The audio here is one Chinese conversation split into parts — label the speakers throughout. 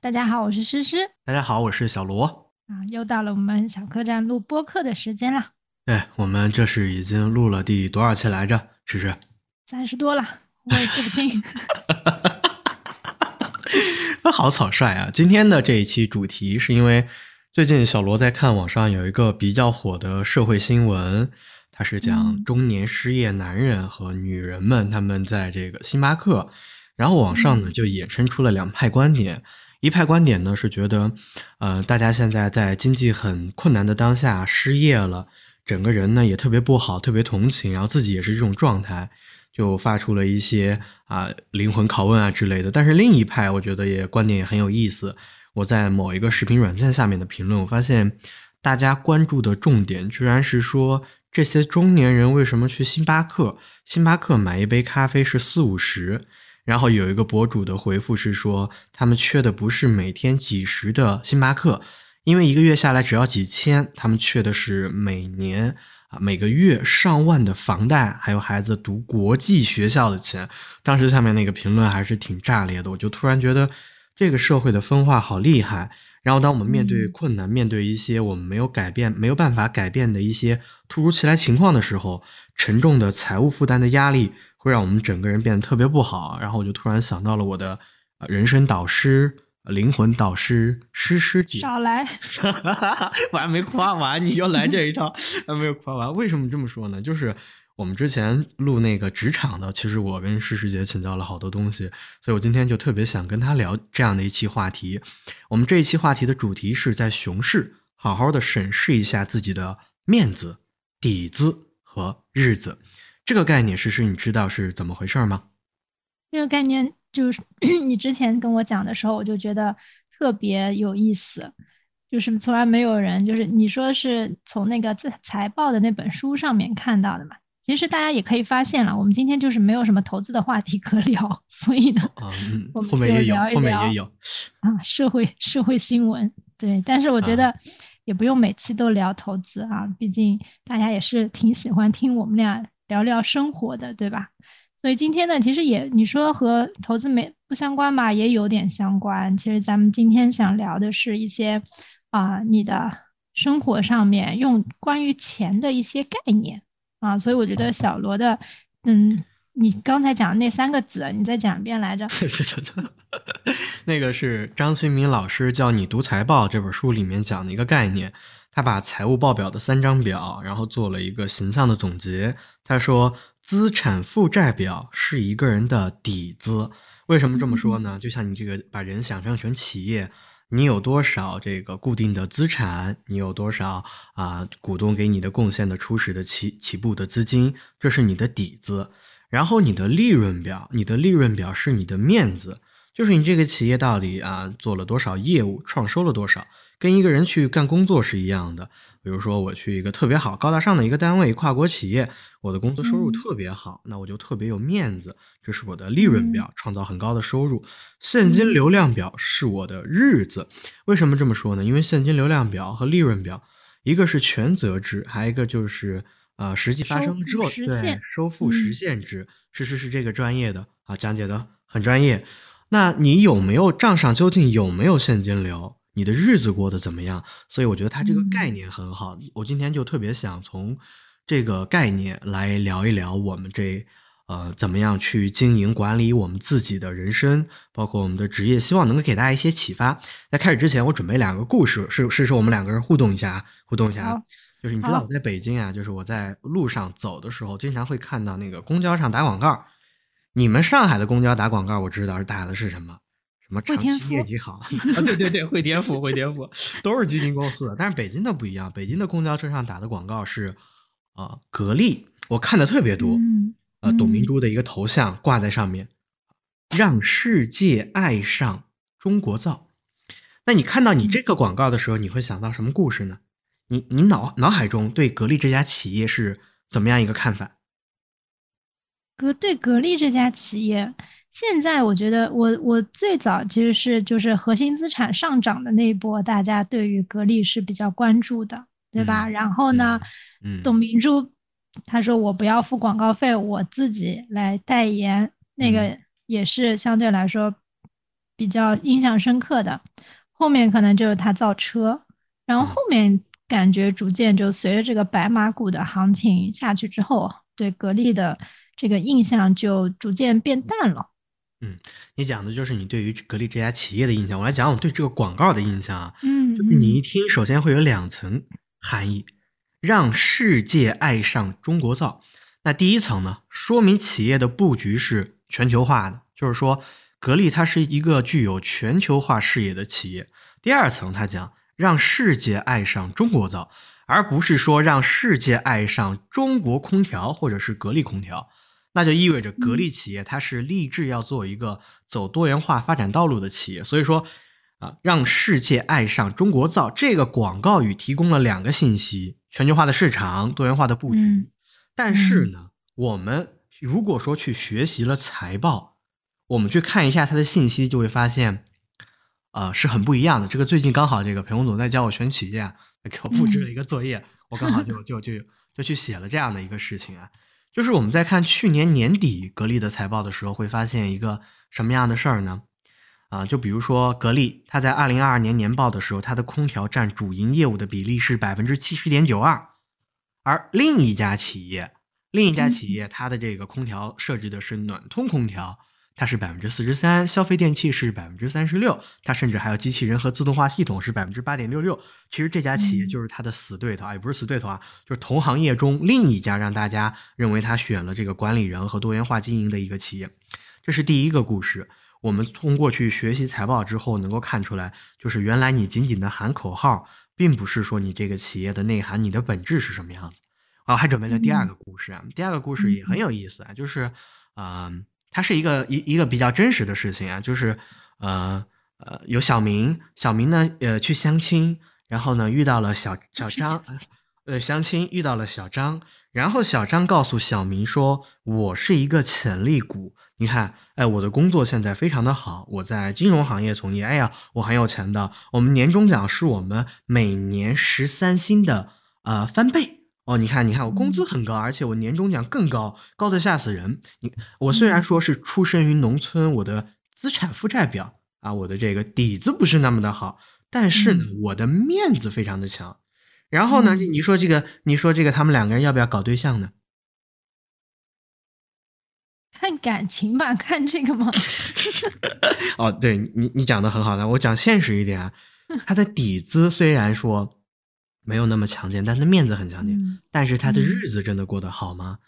Speaker 1: 大家好，我是诗诗
Speaker 2: 大家好，我是小罗。
Speaker 1: 啊，又到了我们小客栈录播客的时间了，
Speaker 2: 对，我们这是已经录了第多少期来着？诗诗，
Speaker 1: 三十多了，我也记不清。
Speaker 2: 好草率啊！今天的这一期主题是因为最近小罗在看网上有一个比较火的社会新闻，它是讲
Speaker 1: 嗯
Speaker 2: 中年失业男人和女人们他们在这个星巴克，然后网上呢
Speaker 1: 嗯
Speaker 2: 就衍生出了两派观点。一派观点呢是觉得，呃，大家现在在经济很困难的当下失业了，整个人呢也特别不好，特别同情，然后自己也是这种状态，就发出了一些啊、灵魂拷问啊之类的。但是另一派，我觉得也观点也很有意思。我在某一个视频软件下面的评论，我发现大家关注的重点居然是说这些中年人为什么去星巴克？星巴克买一杯咖啡是四五十。然后有一个博主的回复是说，他们缺的不是每天几十的星巴克，因为一个月下来只要几千，他们缺的是每年啊每个月上万的房贷，还有孩子读国际学校的钱。当时下面那个评论还是挺炸裂的，我就突然觉得这个社会的分化好厉害。然后当我们面对困难，面对一些我们没有改变、没有办法改变的一些突如其来情况的时候，沉重的财务负担的压力会让我们整个人变得特别不好。然后我就突然想到了我的呃人生导师、呃灵魂导师诗诗姐。
Speaker 1: 少来，
Speaker 2: 我还没夸完，你就来这一套，还没有夸完。为什么这么说呢？就是我们之前录那个职场的，其实我跟诗诗姐请教了好多东西，所以我今天就特别想跟她聊这样的一期话题。我们这一期话题的主题是在熊市好好的审视一下自己的面子、底子和日子。这个概念，诗诗你知道是怎么回事吗？
Speaker 1: 这个概念就是 你之前跟我讲的时候，我就觉得特别有意思，就是从来没有人，就是你说是从那个财财报的那本书上面看到的嘛。其实大家也可以发现了，我们今天就是没有什么投资的话题可聊，所以呢，
Speaker 2: 啊、嗯
Speaker 1: 我，们就
Speaker 2: 后面也有，
Speaker 1: 聊一聊
Speaker 2: 后面也有。
Speaker 1: 啊，社会社会新闻，对，但是我觉
Speaker 2: 啊
Speaker 1: 得也不用每期都聊投资啊，毕竟大家也是挺喜欢听我们俩聊聊生活的，对吧？所以今天呢，其实也你说和投资没不相关吧，也有点相关。其实咱们今天想聊的是一些啊、你的生活上面用关于钱的一些概念啊，所以我觉得小罗的，嗯，你刚才讲的那三个字，你再讲一遍来着。
Speaker 2: 那个是张新民老师教你读财报这本书里面讲的一个概念，他把财务报表的三张表，然后做了一个形象的总结。他说，资产负债表是一个人的底子。为什么这么说呢？就像你这个把人想象成企业，你有多少这个固定的资产，你有多少啊、股东给你的贡献的初始的起起步的资金，这是你的底子。然后你的利润表，你的利润表是你的面子，就是你这个企业到底啊做了多少业务，创收了多少，跟一个人去干工作是一样的。比如说我去一个特别好、高大上的一个单位，跨国企业，我的工资收入
Speaker 1: 嗯
Speaker 2: 特别好，那我就特别有面子，这是我的利润表，创造很高的收入。现金流量表是我的日子。为什么这么说呢？因为现金流量表和利润表，一个是权责制，还有一个就是呃实际发生之后，对收付实
Speaker 1: 嗯
Speaker 2: 现制，是是是这个专业的啊，讲解的很专业。那你有没有账上究竟有没有现金流？你的日子过得怎么样？所以我觉得它这个概
Speaker 1: 嗯
Speaker 2: 念很好。我今天就特别想从这个概念来聊一聊我们这呃怎么样去经营管理我们自己的人生，包括我们的职业，希望能够给大家一些启发。在开始之前，我准备两个故事，是是是我们两个人互动一下啊，互动一下啊。就是你知道我在北京啊，就是我在路上走的时候，经常会看到那个公交上打广告。你们上海的公交打广告，我知道是打的是什么？什么长期业绩好啊？对对对，汇添福，汇添福都是基金公司的。但是北京的不一样，北京的公交车上打的广告是呃格力，我看的特别多。
Speaker 1: 嗯
Speaker 2: 呃，董明
Speaker 1: 嗯
Speaker 2: 珠的一个头像挂在上面，让世界爱上中国造。那你看到你这个广告的时候，你会想到什么故事呢？你你脑脑海中对格力这家企业是怎么样一个看法？
Speaker 1: 格对格力这家企业，现在我觉得我我最早其实是就是核心资产上涨的那一波，大家对于格力是比较关注的，对吧？
Speaker 2: 嗯
Speaker 1: 然后呢，
Speaker 2: 嗯。
Speaker 1: 董明珠他说我不要付广告费，我自己来代言，那个
Speaker 2: 嗯。
Speaker 1: 也是相对来说比较印象深刻的，后面可能就是他造车，然后后面感觉逐渐就随着这个白马股的行情下去之后，对格力的这个印象就逐渐变淡了。
Speaker 2: 嗯，你讲的就是你对于格力这家企业的印象。我来讲我对这个广告的印象啊。
Speaker 1: 嗯，
Speaker 2: 就是你一听，首先会有两层含义：让世界爱上中国造。那第一层呢，说明企业的布局是全球化的，就是说格力它是一个具有全球化视野的企业。第二层，它讲让世界爱上中国造，而不是说让世界爱上中国空调或者是格力空调。那就意味着格力企业它是立志要做一个走多元化发展道路的企业，所以说啊，让世界爱上中国造这个广告语提供了两个信息：全球化的市场、多元化的布局。但是呢，我们如果说去学习了财报，我们去看一下它的信息，就会发现，呃，是很不一样的。这个最近刚好这个裴红总在教我选企业，给我布置了一个作业，我刚好就 就就就去写了这样的一个事情啊。就是我们在看去年年底格力的财报的时候，会发现一个什么样的事儿呢？啊，就比如说格力，它在二零二二年年报的时候，它的空调占主营业务的比例是百分之七十点九二，而另一家企业，另一家企业它的这个空调设置的是暖通空调。它是百分之四十三，消费电器是百分之三十六，它甚至还有机器人和自动化系统是百分之八点六六。其实这家企业就是它的死对头啊，也不是死对头啊，就是同行业中另一家让大家认为它选了这个管理人和多元化经营的一个企业。这是第一个故事。我们通过去学习财报之后，能够看出来，就是原来你仅仅的喊口号，并不是说你这个企业的内涵、你的本质是什么样子。啊，还准备了第二个故事啊，第二个故事也很有意思啊，就是嗯。它是一个一一个比较真实的事情啊，就是呃呃，有小明，小明呢呃去相亲，然后呢遇到了小小张，呃相亲遇到了小张，然后小张告诉小明说：“我是一个潜力股，你看，哎，我的工作现在非常的好，我在金融行业从业，哎呀，我很有钱的，我们年终奖是我们每年十三薪的呃翻倍。”哦，你看，你看，我工资很高，而且我年终奖更高，高的吓死人。你我虽然说是出生于农村，我的资产负债表啊，我的这个底子不是那么的好，但是呢，我的面子非常的强。然后呢，你说这个，你说这个，他们两个人要不要搞对象呢？
Speaker 1: 看感情吧，看这个吗？
Speaker 2: 哦，对你，你讲的很好的，我讲现实一点啊，他的底子虽然说。没有那么强健，但他面子很强健。但是他的日子真的过得好吗？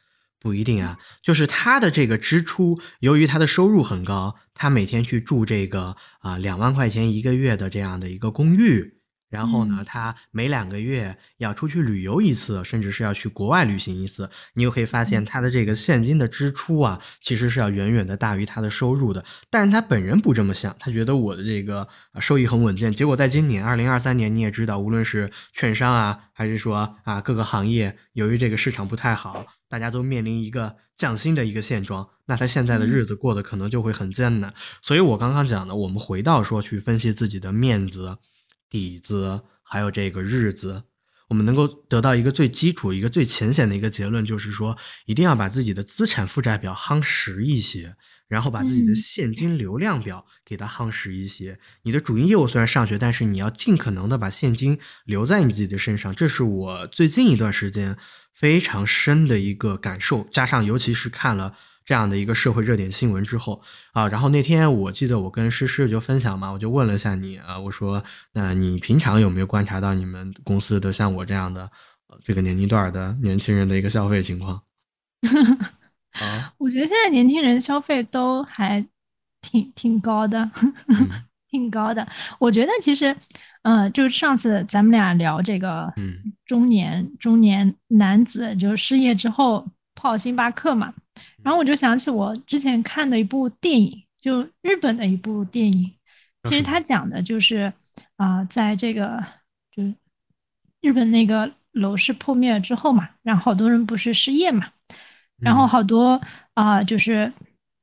Speaker 2: 不一定啊。就是他的这个支出，由于他的收入很高，他每天去住这个啊两万块钱一个月的这样的一个公寓。然后呢，他每两个月要出去旅游一次，甚至是要去国外旅行一次。你又可以发现他的这个现金的支出啊，其实是要远远的大于他的收入的。但是他本人不这么想，他觉得我的这个收益很稳健。结果在今年二零二三年，你也知道，无论是券商啊，还是说啊各个行业，由于这个市场不太好，大家都面临一个降薪的一个现状。那他现在的日子过得可能就会很艰难。所以我刚刚讲的，我们回到说去分析自己的面子。底子还有这个日子，我们能够得到一个最基础、一个最浅显的一个结论，就是说，一定要把自己的资产负债表夯实一些，然后把自己的现金流量表给它夯实一些。你的主营业务虽然上学，但是你要尽可能的把现金留在你自己的身上。这是我最近一段时间非常深的一个感受，加上尤其是看了。这样的一个社会热点新闻之后啊，然后那天我记得我跟诗诗就分享嘛，我就问了一下你啊，我说那你平常有没有观察到你们公司的像我这样的这个年龄段的年轻人的一个消费情况？啊，
Speaker 1: 我觉得现在年轻人消费都还挺挺高的，挺高的。我觉得其实，呃，就是上次咱们俩聊这个，嗯，中年中年男子就失业之后泡星巴克嘛。然后我就想起我之前看的一部电影，就日本的一部电影。其实它讲的就是啊，在这个就是日本那个楼市破灭了之后嘛，然后好多人不是失业嘛，然后好多啊就是，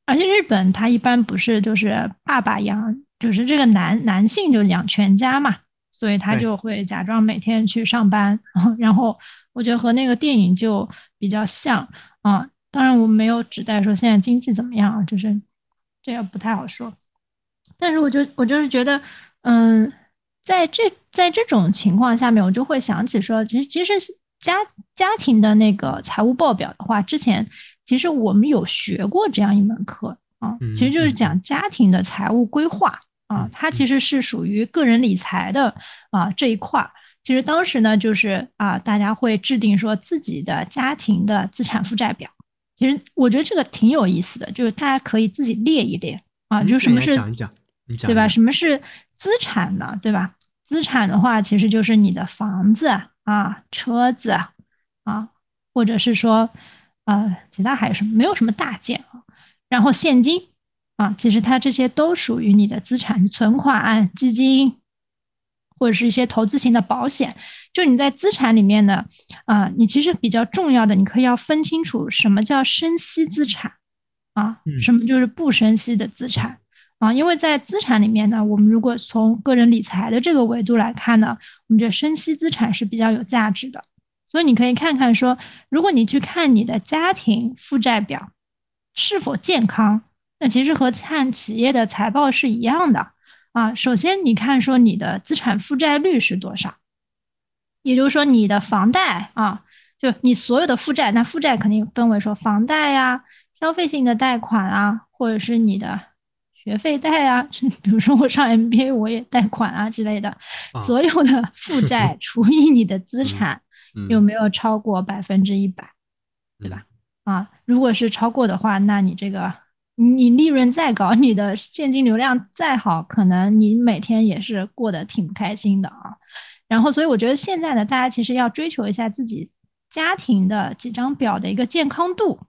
Speaker 1: 而且日本他一般不是就是爸爸养，就是这个男男性就养全家嘛，所以他就会假装每天去上班，然后我觉得和那个电影就比较像啊。当然，我没有指代说现在经济怎么样啊，就是这个不太好说。但是我就我就是觉得，嗯，在这在这种情况下面，我就会想起说，其实其实家家庭的那个财务报表的话，之前其实我们有学过这样一门课啊，其实就是讲家庭的财务规划啊，它其实是属于个人理财的啊这一块儿。其实当时呢，就是啊，大家会制定说自己的家庭的资产负债表。其实我觉得这个挺有意思的，就是大家可以自己列一列啊，就什么是
Speaker 2: 讲一讲，
Speaker 1: 对吧？什么是资产呢？对吧？资产的话，其实就是你的房子啊、车子啊，或者是说呃，其他还有什么？没有什么大件啊。然后现金啊，其实它这些都属于你的资产，存款、基金。或者是一些投资型的保险，就你在资产里面呢，啊，你其实比较重要的，你可以要分清楚什么叫生息资产，啊，什么就是不生息的资产，啊，因为在资产里面呢，我们如果从个人理财的这个维度来看呢，我们觉得生息资产是比较有价值的，所以你可以看看说，如果你去看你的家庭负债表是否健康，那其实和看企业的财报是一样的。啊，首先你看说你的资产负债率是多少，也就是说你的房贷啊，就你所有的负债，那负债肯定分为说房贷呀、消费性的贷款啊，或者是你的学费贷啊，比如说我上 MBA 我也贷款啊之类的，所有的负债 除以你的资产有没有超过百分之一百，对吧？啊，如果是超过的话，那你这个。你利润再高，你的现金流量再好，可能你每天也是过得挺不开心的啊。然后，所以我觉得现在呢，大家其实要追求一下自己家庭的几张表的一个健康度。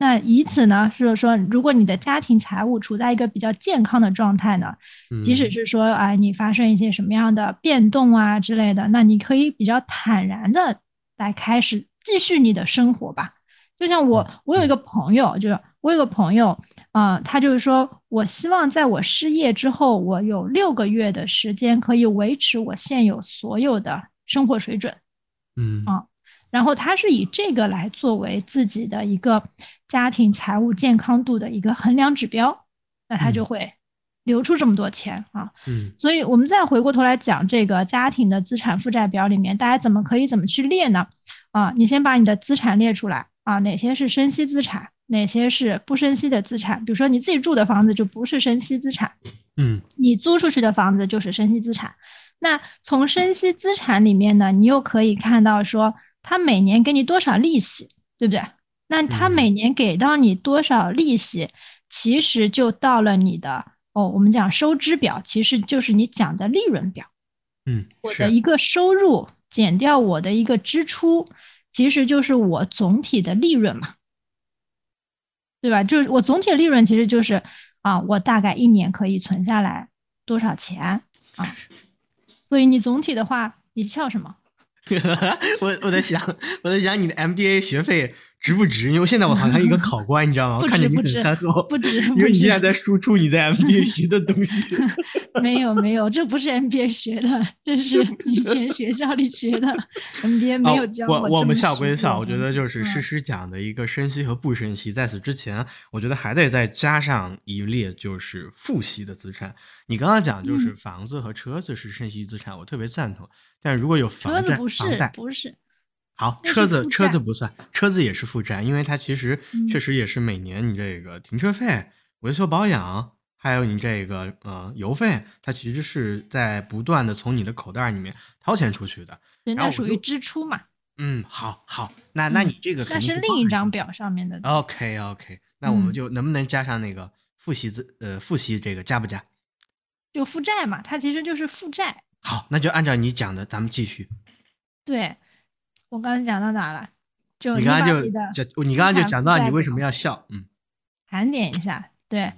Speaker 1: 那以此呢，就是说，如果你的家庭财务处在一个比较健康的状态呢，即使是说，哎，你发生一些什么样的变动啊之类的，那你可以比较坦然的来开始继续你的生活吧。就像我，我有一个朋友，就是。我有个朋友，啊，他就是说，我希望在我失业之后，我有六个月的时间可以维持我现有所有的生活水准，
Speaker 2: 嗯。
Speaker 1: 啊，然后他是以这个来作为自己的一个家庭财务健康度的一个衡量指标，那他就会留出这么多钱啊，
Speaker 2: 嗯，
Speaker 1: 所以我们再回过头来讲这个家庭的资产负债表里面，大家怎么可以怎么去列呢？啊，你先把你的资产列出来啊，哪些是生息资产？哪些是不生息的资产？比如说你自己住的房子就不是生息资产，
Speaker 2: 嗯，
Speaker 1: 你租出去的房子就是生息资产。那从生息资产里面呢，你又可以看到说他每年给你多少利息，对不对？那他每年给到你多少利息，其实就到了你的哦，我们讲收支表，其实就是你讲的利润表。
Speaker 2: 嗯，
Speaker 1: 我的一个收入减掉我的一个支出，其实就是我总体的利润嘛。对吧？就是我总体的利润其实就是啊，我大概一年可以存下来多少钱啊？所以你总体的话，你笑什么？
Speaker 2: 我我在想，我在想你的 MBA 学费。值不值？因为现在我好像一个考官，你知道吗？看着你很
Speaker 1: 不值，不值，
Speaker 2: 因为你现在在输出你在 MBA 学的东西。
Speaker 1: 没有没有，这不是 MBA 学的，这是以前学校里学的。MBA 没有教
Speaker 2: 我。我们
Speaker 1: 校
Speaker 2: 归校，我觉得就是诗诗讲的一个生息和不生息。在此之前，我觉得还得再加上一列，就是复息的资产。你刚刚讲就是房子和车子是生息资产，我特别赞同。但如果有房
Speaker 1: 子不
Speaker 2: 是，
Speaker 1: 不是。
Speaker 2: 好，车子车子不算，车子也是负债，因为它其实确实也是每年你这个停车费、维修保养，还有你这个呃油费，它其实是在不断的从你的口袋里面掏钱出去的。
Speaker 1: 人家属于支出嘛。
Speaker 2: 嗯，好好，那那你这个
Speaker 1: 那是另一张表上面的。
Speaker 2: OK OK，那我们就能不能加上那个复习资呃复习这个加不加？
Speaker 1: 就负债嘛，它其实就是负债。
Speaker 2: 好，那就按照你讲的，咱们继续。
Speaker 1: 对。我刚才讲到哪了？就
Speaker 2: 你刚才就讲，你刚刚就讲到你为什么要笑？嗯，
Speaker 1: 盘点一下，对，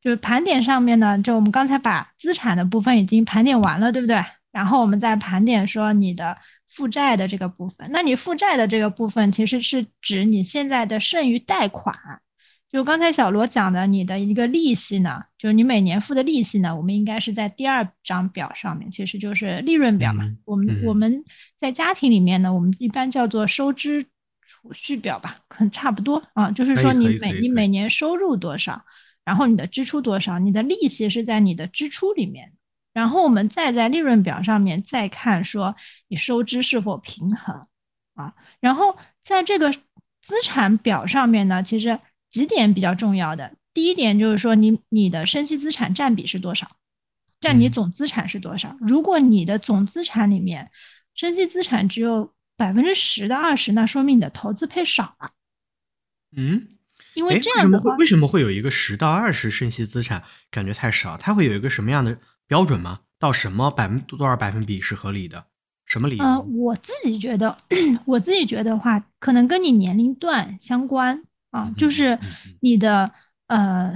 Speaker 1: 就是盘点上面呢，就我们刚才把资产的部分已经盘点完了，对不对？然后我们再盘点说你的负债的这个部分。那你负债的这个部分，其实是指你现在的剩余贷款。就刚才小罗讲的，你的一个利息呢，就是你每年付的利息呢，我们应该是在第二张表上面，其实就是利润表嘛。我们我们在家庭里面呢，我们一般叫做收支储蓄表吧，可能差不多啊。就是说你每你每年收入多少，然后你的支出多少，你的利息是在你的支出里面，然后我们再在利润表上面再看说你收支是否平衡啊，然后在这个资产表上面呢，其实几点比较重要的，第一点就是说你你的生息资产占比是多少，占你总资产是多少，如果你的总资产里面生息资产只有百分之十到二十，那说明你的投资配少了。
Speaker 2: 嗯，
Speaker 1: 因为这样子的话，
Speaker 2: 为什么会有一个十到二十生息资产感觉太少？它会有一个什么样的标准吗？到什么百分多少百分比是合理的？什么理由？
Speaker 1: 嗯，我自己觉得，我自己觉得话，可能跟你年龄段相关啊，就是你的呃，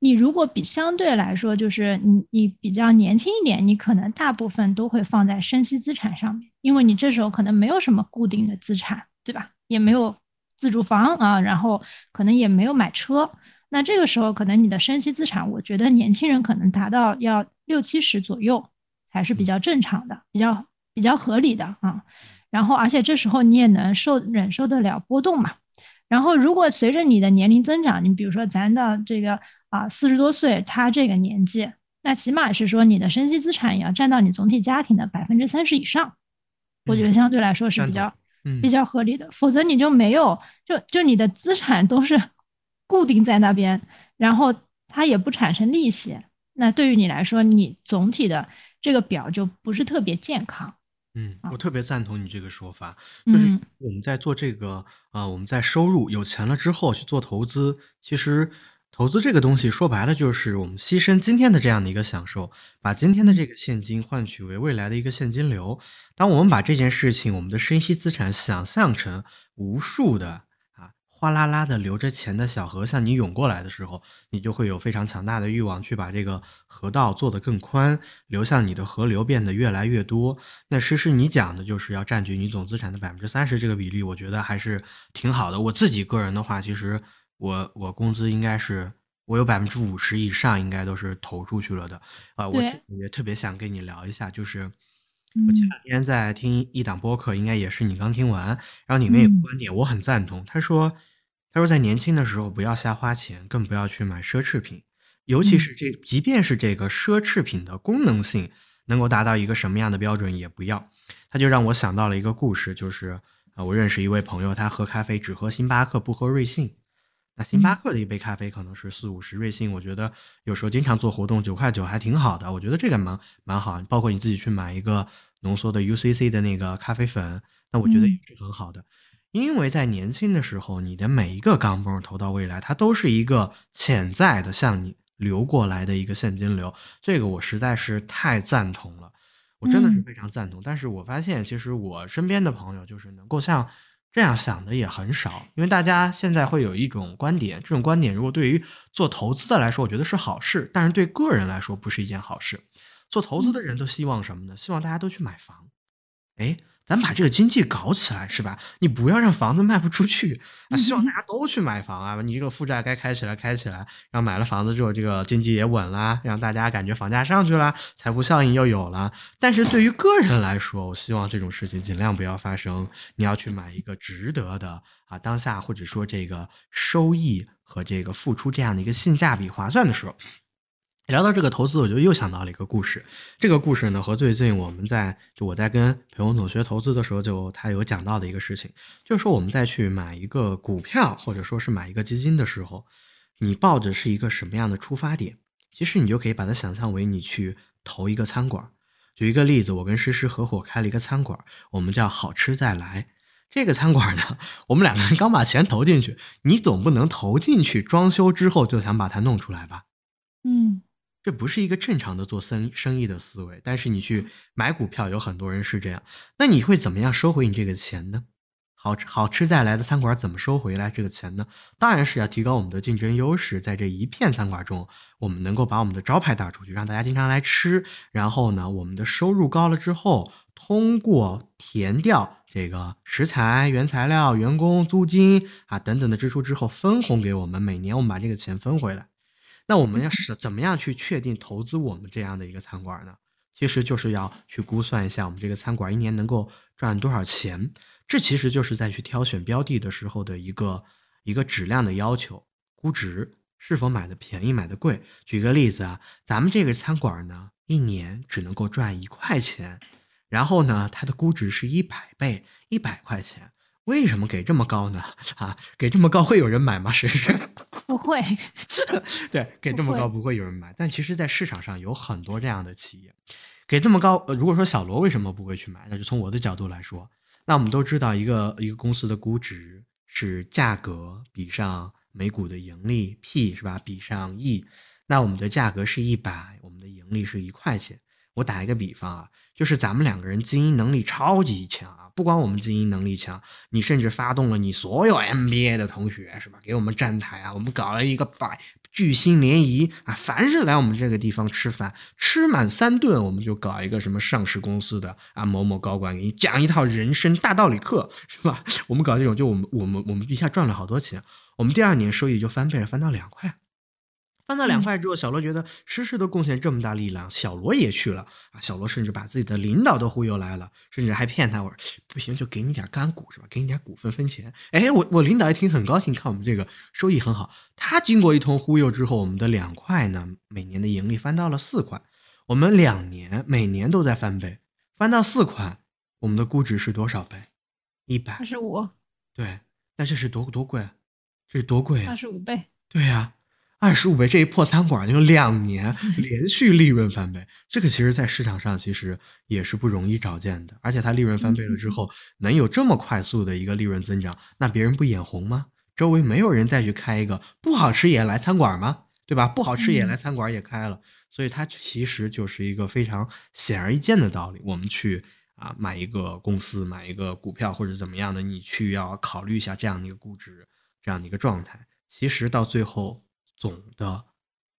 Speaker 1: 你如果比相对来说，就是你你比较年轻一点，你可能大部分都会放在生息资产上面，因为你这时候可能没有什么固定的资产，对吧？也没有。自住房啊，然后可能也没有买车，那这个时候可能你的生息资产，我觉得年轻人可能达到要六七十左右才是比较正常的，比较比较合理的啊。然后而且这时候你也能受忍受得了波动嘛。然后如果随着你的年龄增长，你比如说咱的这个啊四十多岁，他这个年纪，那起码是说你的生息资产也要占到你总体家庭的百分之三十以上，我觉得相对来说是比较。比较合理的，否则你就没有，就就你的资产都是 固定在那边，然后它也不产生利息，那对于你来说，你总体的这个表就不是特别健康。
Speaker 2: 嗯，我特别赞同你这个说法，就是我们在做这个啊，我们在收入有钱了之后去做投资，其实。投资这个东西说白了就是我们牺牲今天的这样的一个享受，把今天的这个现金换取为未来的一个现金流。当我们把这件事情，我们的生息资产想象成无数的啊哗啦啦的流着钱的小河向你涌过来的时候，你就会有非常强大的欲望去把这个河道做得更宽，流向你的河流变得越来越多。那诗诗你讲的就是要占据你总资产的百分之三十这个比例，我觉得还是挺好的。我自己个人的话，其实。我我工资应该是我有百分之五十以上应该都是投出去了的啊！我也特别想跟你聊一下，就是我前两天在听一档播客，应该也是你刚听完，然后里面有观点我很赞同。他说他说在年轻的时候不要瞎花钱，更不要去买奢侈品，尤其是这即便是这个奢侈品的功能性能够达到一个什么样的标准也不要。他就让我想到了一个故事，就是啊，我认识一位朋友，他喝咖啡只喝星巴克，不喝瑞幸。那星巴克的一杯咖啡可能是四五十瑞幸，我觉得有时候经常做活动九块九还挺好的，我觉得这个蛮蛮好。包括你自己去买一个浓缩的 UCC 的那个咖啡粉，那我觉得也是很好的。因为在年轻的时候，你的每一个钢镚投到未来，它都是一个潜在的向你流过来的一个现金流，这个我实在是太赞同了，我真的是非常赞同。但是我发现，其实我身边的朋友就是能够像。这样想的也很少，因为大家现在会有一种观点，这种观点如果对于做投资的来说，我觉得是好事，但是对个人来说不是一件好事。做投资的人都希望什么呢？希望大家都去买房。哎。咱把这个经济搞起来，是吧？你不要让房子卖不出去啊！希望大家都去买房啊！你这个负债该开起来，开起来。然后买了房子之后，这个经济也稳啦，让大家感觉房价上去了，财富效应又有了。但是对于个人来说，我希望这种事情尽量不要发生。你要去买一个值得的啊，当下或者说这个收益和这个付出这样的一个性价比划算的时候。聊到这个投资，我就又想到了一个故事。这个故事呢，和最近我们在就我在跟裴红总学投资的时候，就他有讲到的一个事情，就是说我们在去买一个股票或者说是买一个基金的时候，你抱着是一个什么样的出发点？其实你就可以把它想象为你去投一个餐馆。举一个例子，我跟诗诗合伙开了一个餐馆，我们叫好吃再来。这个餐馆呢，我们两个人刚把钱投进去，你总不能投进去装修之后就想把它弄出来吧？
Speaker 1: 嗯。
Speaker 2: 这不是一个正常的做生生意的思维，但是你去买股票，有很多人是这样。那你会怎么样收回你这个钱呢？好吃好吃再来的餐馆怎么收回来这个钱呢？当然是要提高我们的竞争优势，在这一片餐馆中，我们能够把我们的招牌打出去，让大家经常来吃。然后呢，我们的收入高了之后，通过填掉这个食材、原材料、员工租金啊等等的支出之后，分红给我们，每年我们把这个钱分回来。那我们要是怎么样去确定投资我们这样的一个餐馆呢？其实就是要去估算一下我们这个餐馆一年能够赚多少钱。这其实就是在去挑选标的的时候的一个一个质量的要求，估值是否买的便宜买的贵。举个例子啊，咱们这个餐馆呢，一年只能够赚一块钱，然后呢，它的估值是一百倍，一百块钱。为什么给这么高呢？啊，给这么高会有人买吗？是不是？
Speaker 1: 不会。
Speaker 2: 对，给这么高不会有人买。但其实，在市场上有很多这样的企业，给这么高。呃如果说小罗为什么不会去买？那就从我的角度来说，那我们都知道，一个一个公司的估值是价格比上每股的盈利，P 是吧？比上 E。那我们的价格是一百，我们的盈利是一块钱。我打一个比方啊，就是咱们两个人经营能力超级强啊。不光我们经营能力强，你甚至发动了你所有 MBA 的同学，是吧？给我们站台啊！我们搞了一个百巨星联谊啊！凡是来我们这个地方吃饭，吃满三顿，我们就搞一个什么上市公司的啊某某高管给你讲一套人生大道理课，是吧？我们搞这种，就我们我们我们一下赚了好多钱，我们第二年收益就翻倍了，翻到两块。翻到两块之后，小罗觉得诗诗都贡献这么大力量，小罗也去了啊！小罗甚至把自己的领导都忽悠来了，甚至还骗他，我说不行就给你点干股是吧？给你点股份分钱。哎，我我领导一听很高兴，看我们这个收益很好。他经过一通忽悠之后，我们的两块呢，每年的盈利翻到了四块。我们两年每年都在翻倍，翻到四块，我们的估值是多少倍？一百
Speaker 1: 二十五。
Speaker 2: 对，那这是多多贵？这是多贵啊？
Speaker 1: 二十五倍。
Speaker 2: 对呀。二十五倍，这一破餐馆就两年连续利润翻倍，这个其实，在市场上其实也是不容易找见的。而且它利润翻倍了之后，能有这么快速的一个利润增长，那别人不眼红吗？周围没有人再去开一个不好吃也来餐馆吗？对吧？不好吃也来餐馆也开了，所以它其实就是一个非常显而易见的道理。我们去啊买一个公司，买一个股票或者怎么样的，你去要考虑一下这样的一个估值，这样的一个状态。其实到最后。总的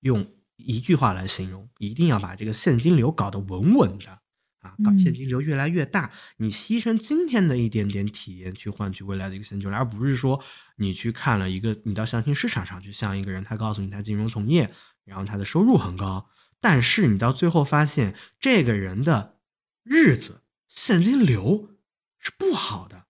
Speaker 2: 用一句话来形容，一定要把这个现金流搞得稳稳的啊，搞现金流越来越大。你牺牲今天的一点点体验，去换取未来的一个现金流，而不是说你去看了一个，你到相亲市场上去像一个人，他告诉你他金融从业，然后他的收入很高，但是你到最后发现这个人的日子现金流是不好的。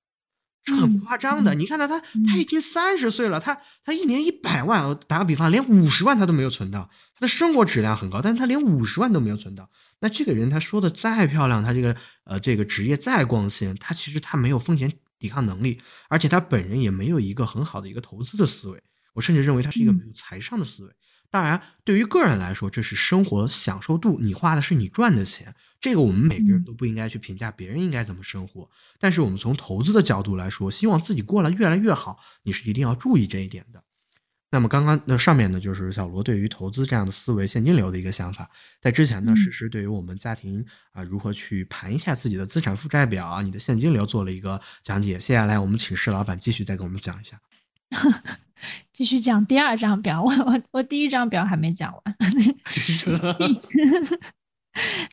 Speaker 2: 是很夸张的，你看到他，他已经三十岁了，他他一年一百万，打个比方，连五十万他都没有存到，他的生活质量很高，但是他连五十万都没有存到。那这个人他说的再漂亮，他这个呃这个职业再光鲜，他其实他没有风险抵抗能力，而且他本人也没有一个很好的一个投资的思维，我甚至认为他是一个没有财商的思维。当然，对于个人来说，这是生活享受度。你花的是你赚的钱，这个我们每个人都不应该去评价别人应该怎么生活。但是我们从投资的角度来说，希望自己过得越来越好，你是一定要注意这一点的。那么刚刚那上面呢，就是小罗对于投资这样的思维、现金流的一个想法。在之前呢，实施对于我们家庭啊如何去盘一下自己的资产负债表啊、你的现金流做了一个讲解。接下来我们请施老板继续再给我们讲一下。
Speaker 1: 继续讲第二张表，我我我第一张表还没讲完。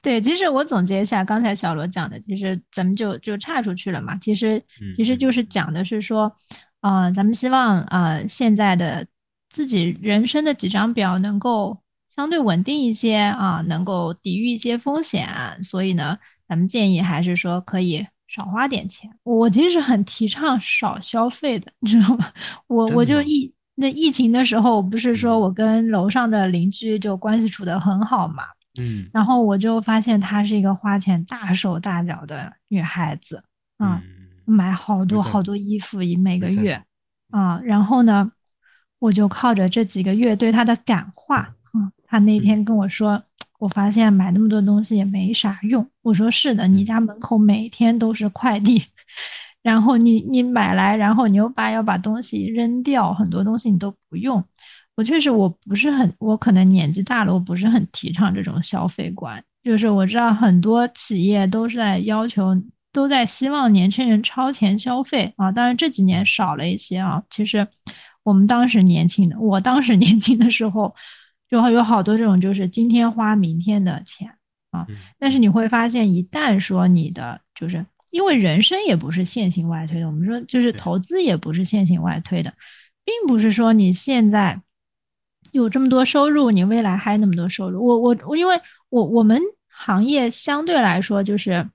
Speaker 1: 对，其实我总结一下刚才小罗讲的，其实咱们就就岔出去了嘛。其实其实就是讲的是说，啊，咱们希望啊现在的自己人生的几张表能够相对稳定一些啊，能够抵御一些风险。所以呢，咱们建议还是说可以。少花点钱，我其实很提倡少消费的，你知道吗？我我就疫那疫情的时候，不是说我跟楼上的邻居就关系处得很好嘛，
Speaker 2: 嗯，
Speaker 1: 然后我就发现她是一个花钱大手大脚的女孩子，啊，买好多好多衣服一每个月，啊，然后呢，我就靠着这几个月对她的感化，嗯，她那天跟我说。我发现买那么多东西也没啥用。我说是的，你家门口每天都是快递，然后你你买来，然后你又把要把东西扔掉，很多东西你都不用。我确实我不是很，我可能年纪大了，我不是很提倡这种消费观。就是我知道很多企业都是在要求，都在希望年轻人超前消费啊。当然这几年少了一些啊。其实我们当时年轻的，我当时年轻的时候。就会有好多这种，就是今天花明天的钱啊。但是你会发现，一旦说你的，就是因为人生也不是线性外推的，我们说就是投资也不是线性外推的，并不是说你现在有这么多收入，你未来还那么多收入。我我我，因为我我们行业相对来说就是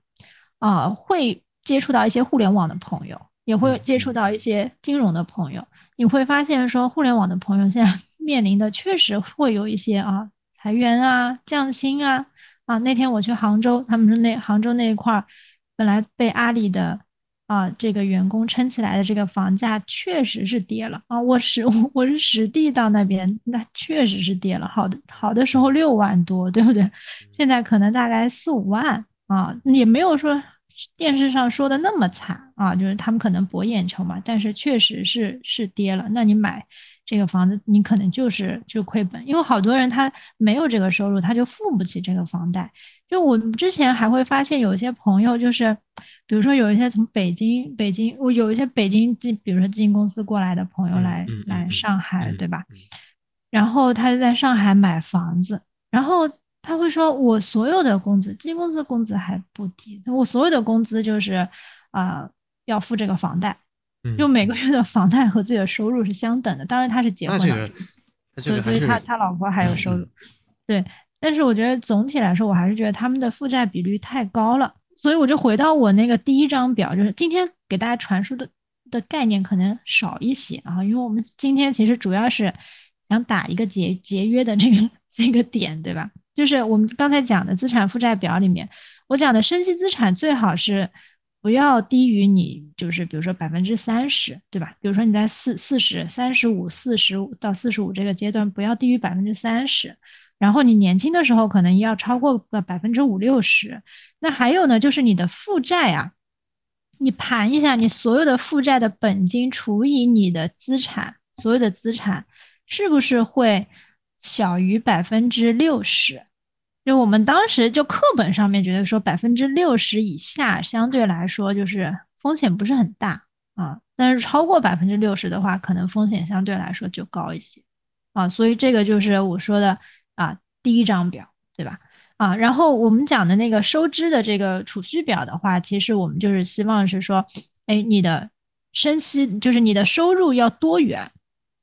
Speaker 1: 啊，会接触到一些互联网的朋友，也会接触到一些金融的朋友。你会发现说，互联网的朋友现在。面临的确实会有一些啊裁员啊、降薪啊啊。那天我去杭州，他们说那杭州那一块儿本来被阿里的啊这个员工撑起来的这个房价确实是跌了啊。我实 我是实地到那边，那确实是跌了。好的好的时候六万多，对不对？现在可能大概四五万啊，也没有说。电视上说的那么惨啊，就是他们可能博眼球嘛，但是确实是是跌了。那你买这个房子，你可能就是就亏本，因为好多人他没有这个收入，他就付不起这个房贷。就我之前还会发现有一些朋友，就是比如说有一些从北京北京，我有一些北京基，比如说基金公司过来的朋友来来上海，对吧？然后他就在上海买房子，然后。他会说：“我所有的工资，基金公司工资还不低。我所有的工资就是，啊，要付这个房贷，就每个月的房贷和自己的收入是相等的。当然他是结婚了，所以所以他他老婆还有收入。对，但是我觉得总体来说，我还是觉得他们的负债比率太高了。所以我就回到我那个第一张表，就是今天给大家传输的的概念可能少一些啊，因为我们今天其实主要是想打一个节节约的这个 这个点，对吧？”就是我们刚才讲的资产负债表里面，我讲的生息资产最好是不要低于你，就是比如说百分之三十，对吧？比如说你在四四十三十五四十五到四十五这个阶段，不要低于百分之三十。然后你年轻的时候可能要超过个百分之五六十。那还有呢，就是你的负债啊，你盘一下你所有的负债的本金除以你的资产，所有的资产是不是会小于百分之六十？就我们当时就课本上面觉得说百分之六十以下相对来说就是风险不是很大啊，但是超过百分之六十的话，可能风险相对来说就高一些啊，所以这个就是我说的啊第一张表，对吧？啊，然后我们讲的那个收支的这个储蓄表的话，其实我们就是希望是说，哎，你的生息就是你的收入要多元。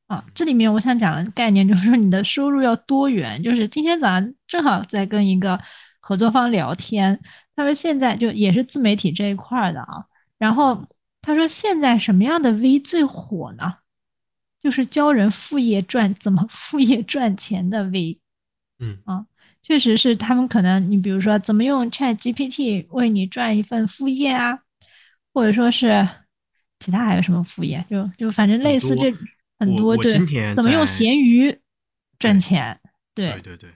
Speaker 1: 啊，这里面我想讲的概念就是说，你的收入要多元。就是今天早上正好在跟一个合作方聊天，他说现在就也是自媒体这一块的啊。然后他说现在什么样的 V 最火呢？就是教人副业赚怎么副业赚钱的 V。
Speaker 2: 嗯
Speaker 1: 啊，确实是他们可能你比如说怎么用 Chat GPT 为你赚一份副业啊，或者说是其他还有什么副业，就就反正类似这。很多对，怎么用闲鱼赚钱？对
Speaker 2: 对对对，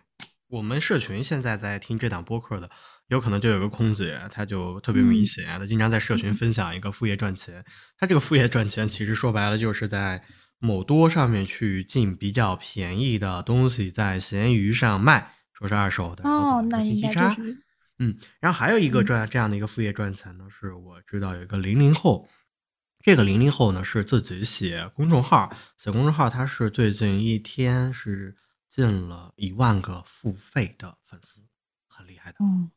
Speaker 2: 我们社群现在在听这档播客的，有可能就有个空姐，她就特别明显，她经常在社群分享一个副业赚钱。她这个副业赚钱，其实说白了就是在某多上面去进比较便宜的东西，在闲鱼上卖，说是二手的，
Speaker 1: 哦，那应该就
Speaker 2: 是嗯，然后还有一个赚这样的一个副业赚钱呢，是我知道有一个零零后。这个零零后呢是自己写公众号，写公众号，他是最近一天是进了一万个付费的粉丝，很厉害的，
Speaker 1: 嗯，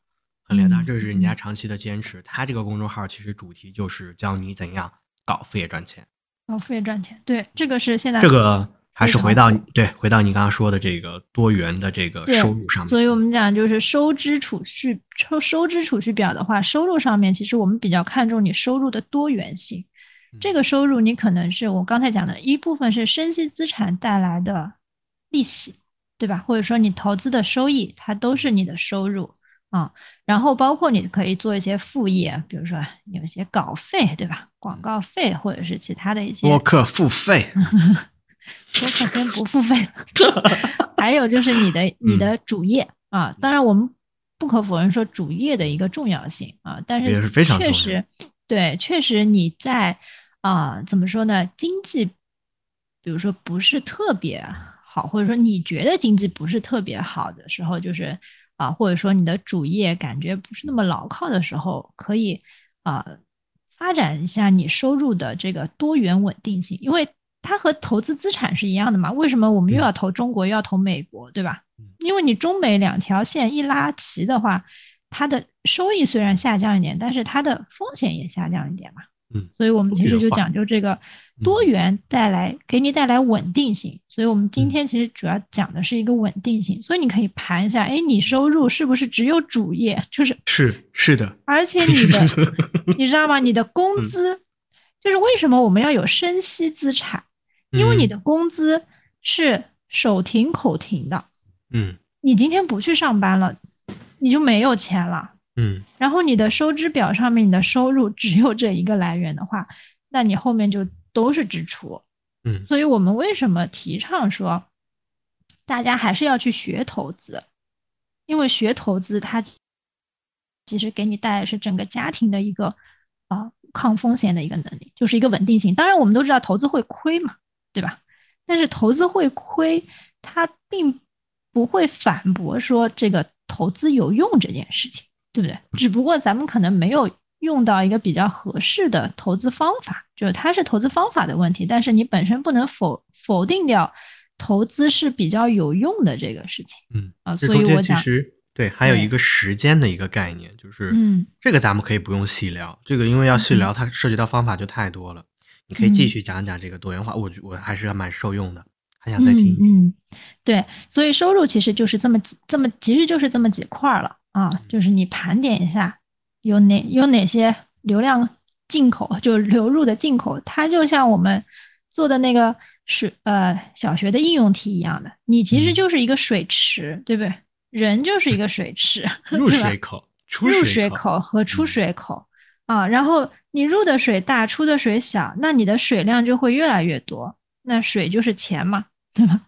Speaker 2: 很厉害。这是人家长期的坚持。他这个公众号其实主题就是教你怎样搞副业赚钱，
Speaker 1: 搞副业赚钱。对，这个是现在
Speaker 2: 这个还是回到对回到你刚刚说的这个多元的这个收入上面。
Speaker 1: 所以我们讲就是收支储蓄收收支储蓄表的话，收入上面其实我们比较看重你收入的多元性。这个收入你可能是我刚才讲的一部分是生息资产带来的利息，对吧？或者说你投资的收益，它都是你的收入啊。然后包括你可以做一些副业，比如说有些稿费，对吧？广告费或者是其他的一些。
Speaker 2: 播客付费，
Speaker 1: 播客先不付费。还有就是你的你的主业啊，当然我们不可否认说主业的一个重要性啊，但是确实对，确实你在。啊，怎么说呢？经济，比如说不是特别好，或者说你觉得经济不是特别好的时候，就是啊，或者说你的主业感觉不是那么牢靠的时候，可以啊发展一下你收入的这个多元稳定性，因为它和投资资产是一样的嘛。为什么我们又要投中国，又要投美国，对吧？因为你中美两条线一拉齐的话，它的收益虽然下降一点，但是它的风险也下降一点嘛。
Speaker 2: 嗯，
Speaker 1: 所以我们其实就讲究这个多元带来给你带来稳定性，所以我们今天其实主要讲的是一个稳定性。所以你可以盘一下，哎，你收入是不是只有主业？就是
Speaker 2: 是是的，
Speaker 1: 而且你的 你知道吗？你的工资就是为什么我们要有生息资产？因为你的工资是手停口停的。
Speaker 2: 嗯
Speaker 1: 你今天不去上班了，你就没有钱了。
Speaker 2: 嗯
Speaker 1: 然后你的收支表上面你的收入只有这一个来源的话，那你后面就都是支出。
Speaker 2: 嗯
Speaker 1: 所以我们为什么提倡说，大家还是要去学投资，因为学投资它其实给你带来是整个家庭的一个啊、抗风险的一个能力，就是一个稳定性。当然我们都知道投资会亏嘛，对吧？但是投资会亏，它并不会反驳说这个投资有用这件事情，对不对？只不过咱们可能没有用到一个比较合适的投资方法，就是它是投资方法的问题，但是你本身不能否否定掉投资是比较有用的这个事情
Speaker 2: 嗯
Speaker 1: 啊。所以我讲，
Speaker 2: 其实对还有一个时间的一个概念，就是
Speaker 1: 嗯
Speaker 2: 这个咱们可以不用细聊，这个因为要细聊，它涉及到方法就太多了。你可以继
Speaker 1: 嗯
Speaker 2: 续讲讲这个多元化，我觉我还是蛮受用的，还想再听一听。
Speaker 1: 嗯嗯，对，所以收入其实就是这么几这么，其实就是这么几块儿了啊，就是你盘点一下有哪有哪些流量进口，就流入的进口，它就像我们做的那个水呃小学的应用题一样的，你其实
Speaker 2: 嗯
Speaker 1: 就是一个水池，对不对？人就是一个水池，
Speaker 2: 入
Speaker 1: 水口、出
Speaker 2: 水口、出
Speaker 1: 入
Speaker 2: 水
Speaker 1: 水口和出
Speaker 2: 嗯
Speaker 1: 水口、啊，然后你入的水大，出的水小，那你的水量就会越来越多，那水就是钱嘛，对吧？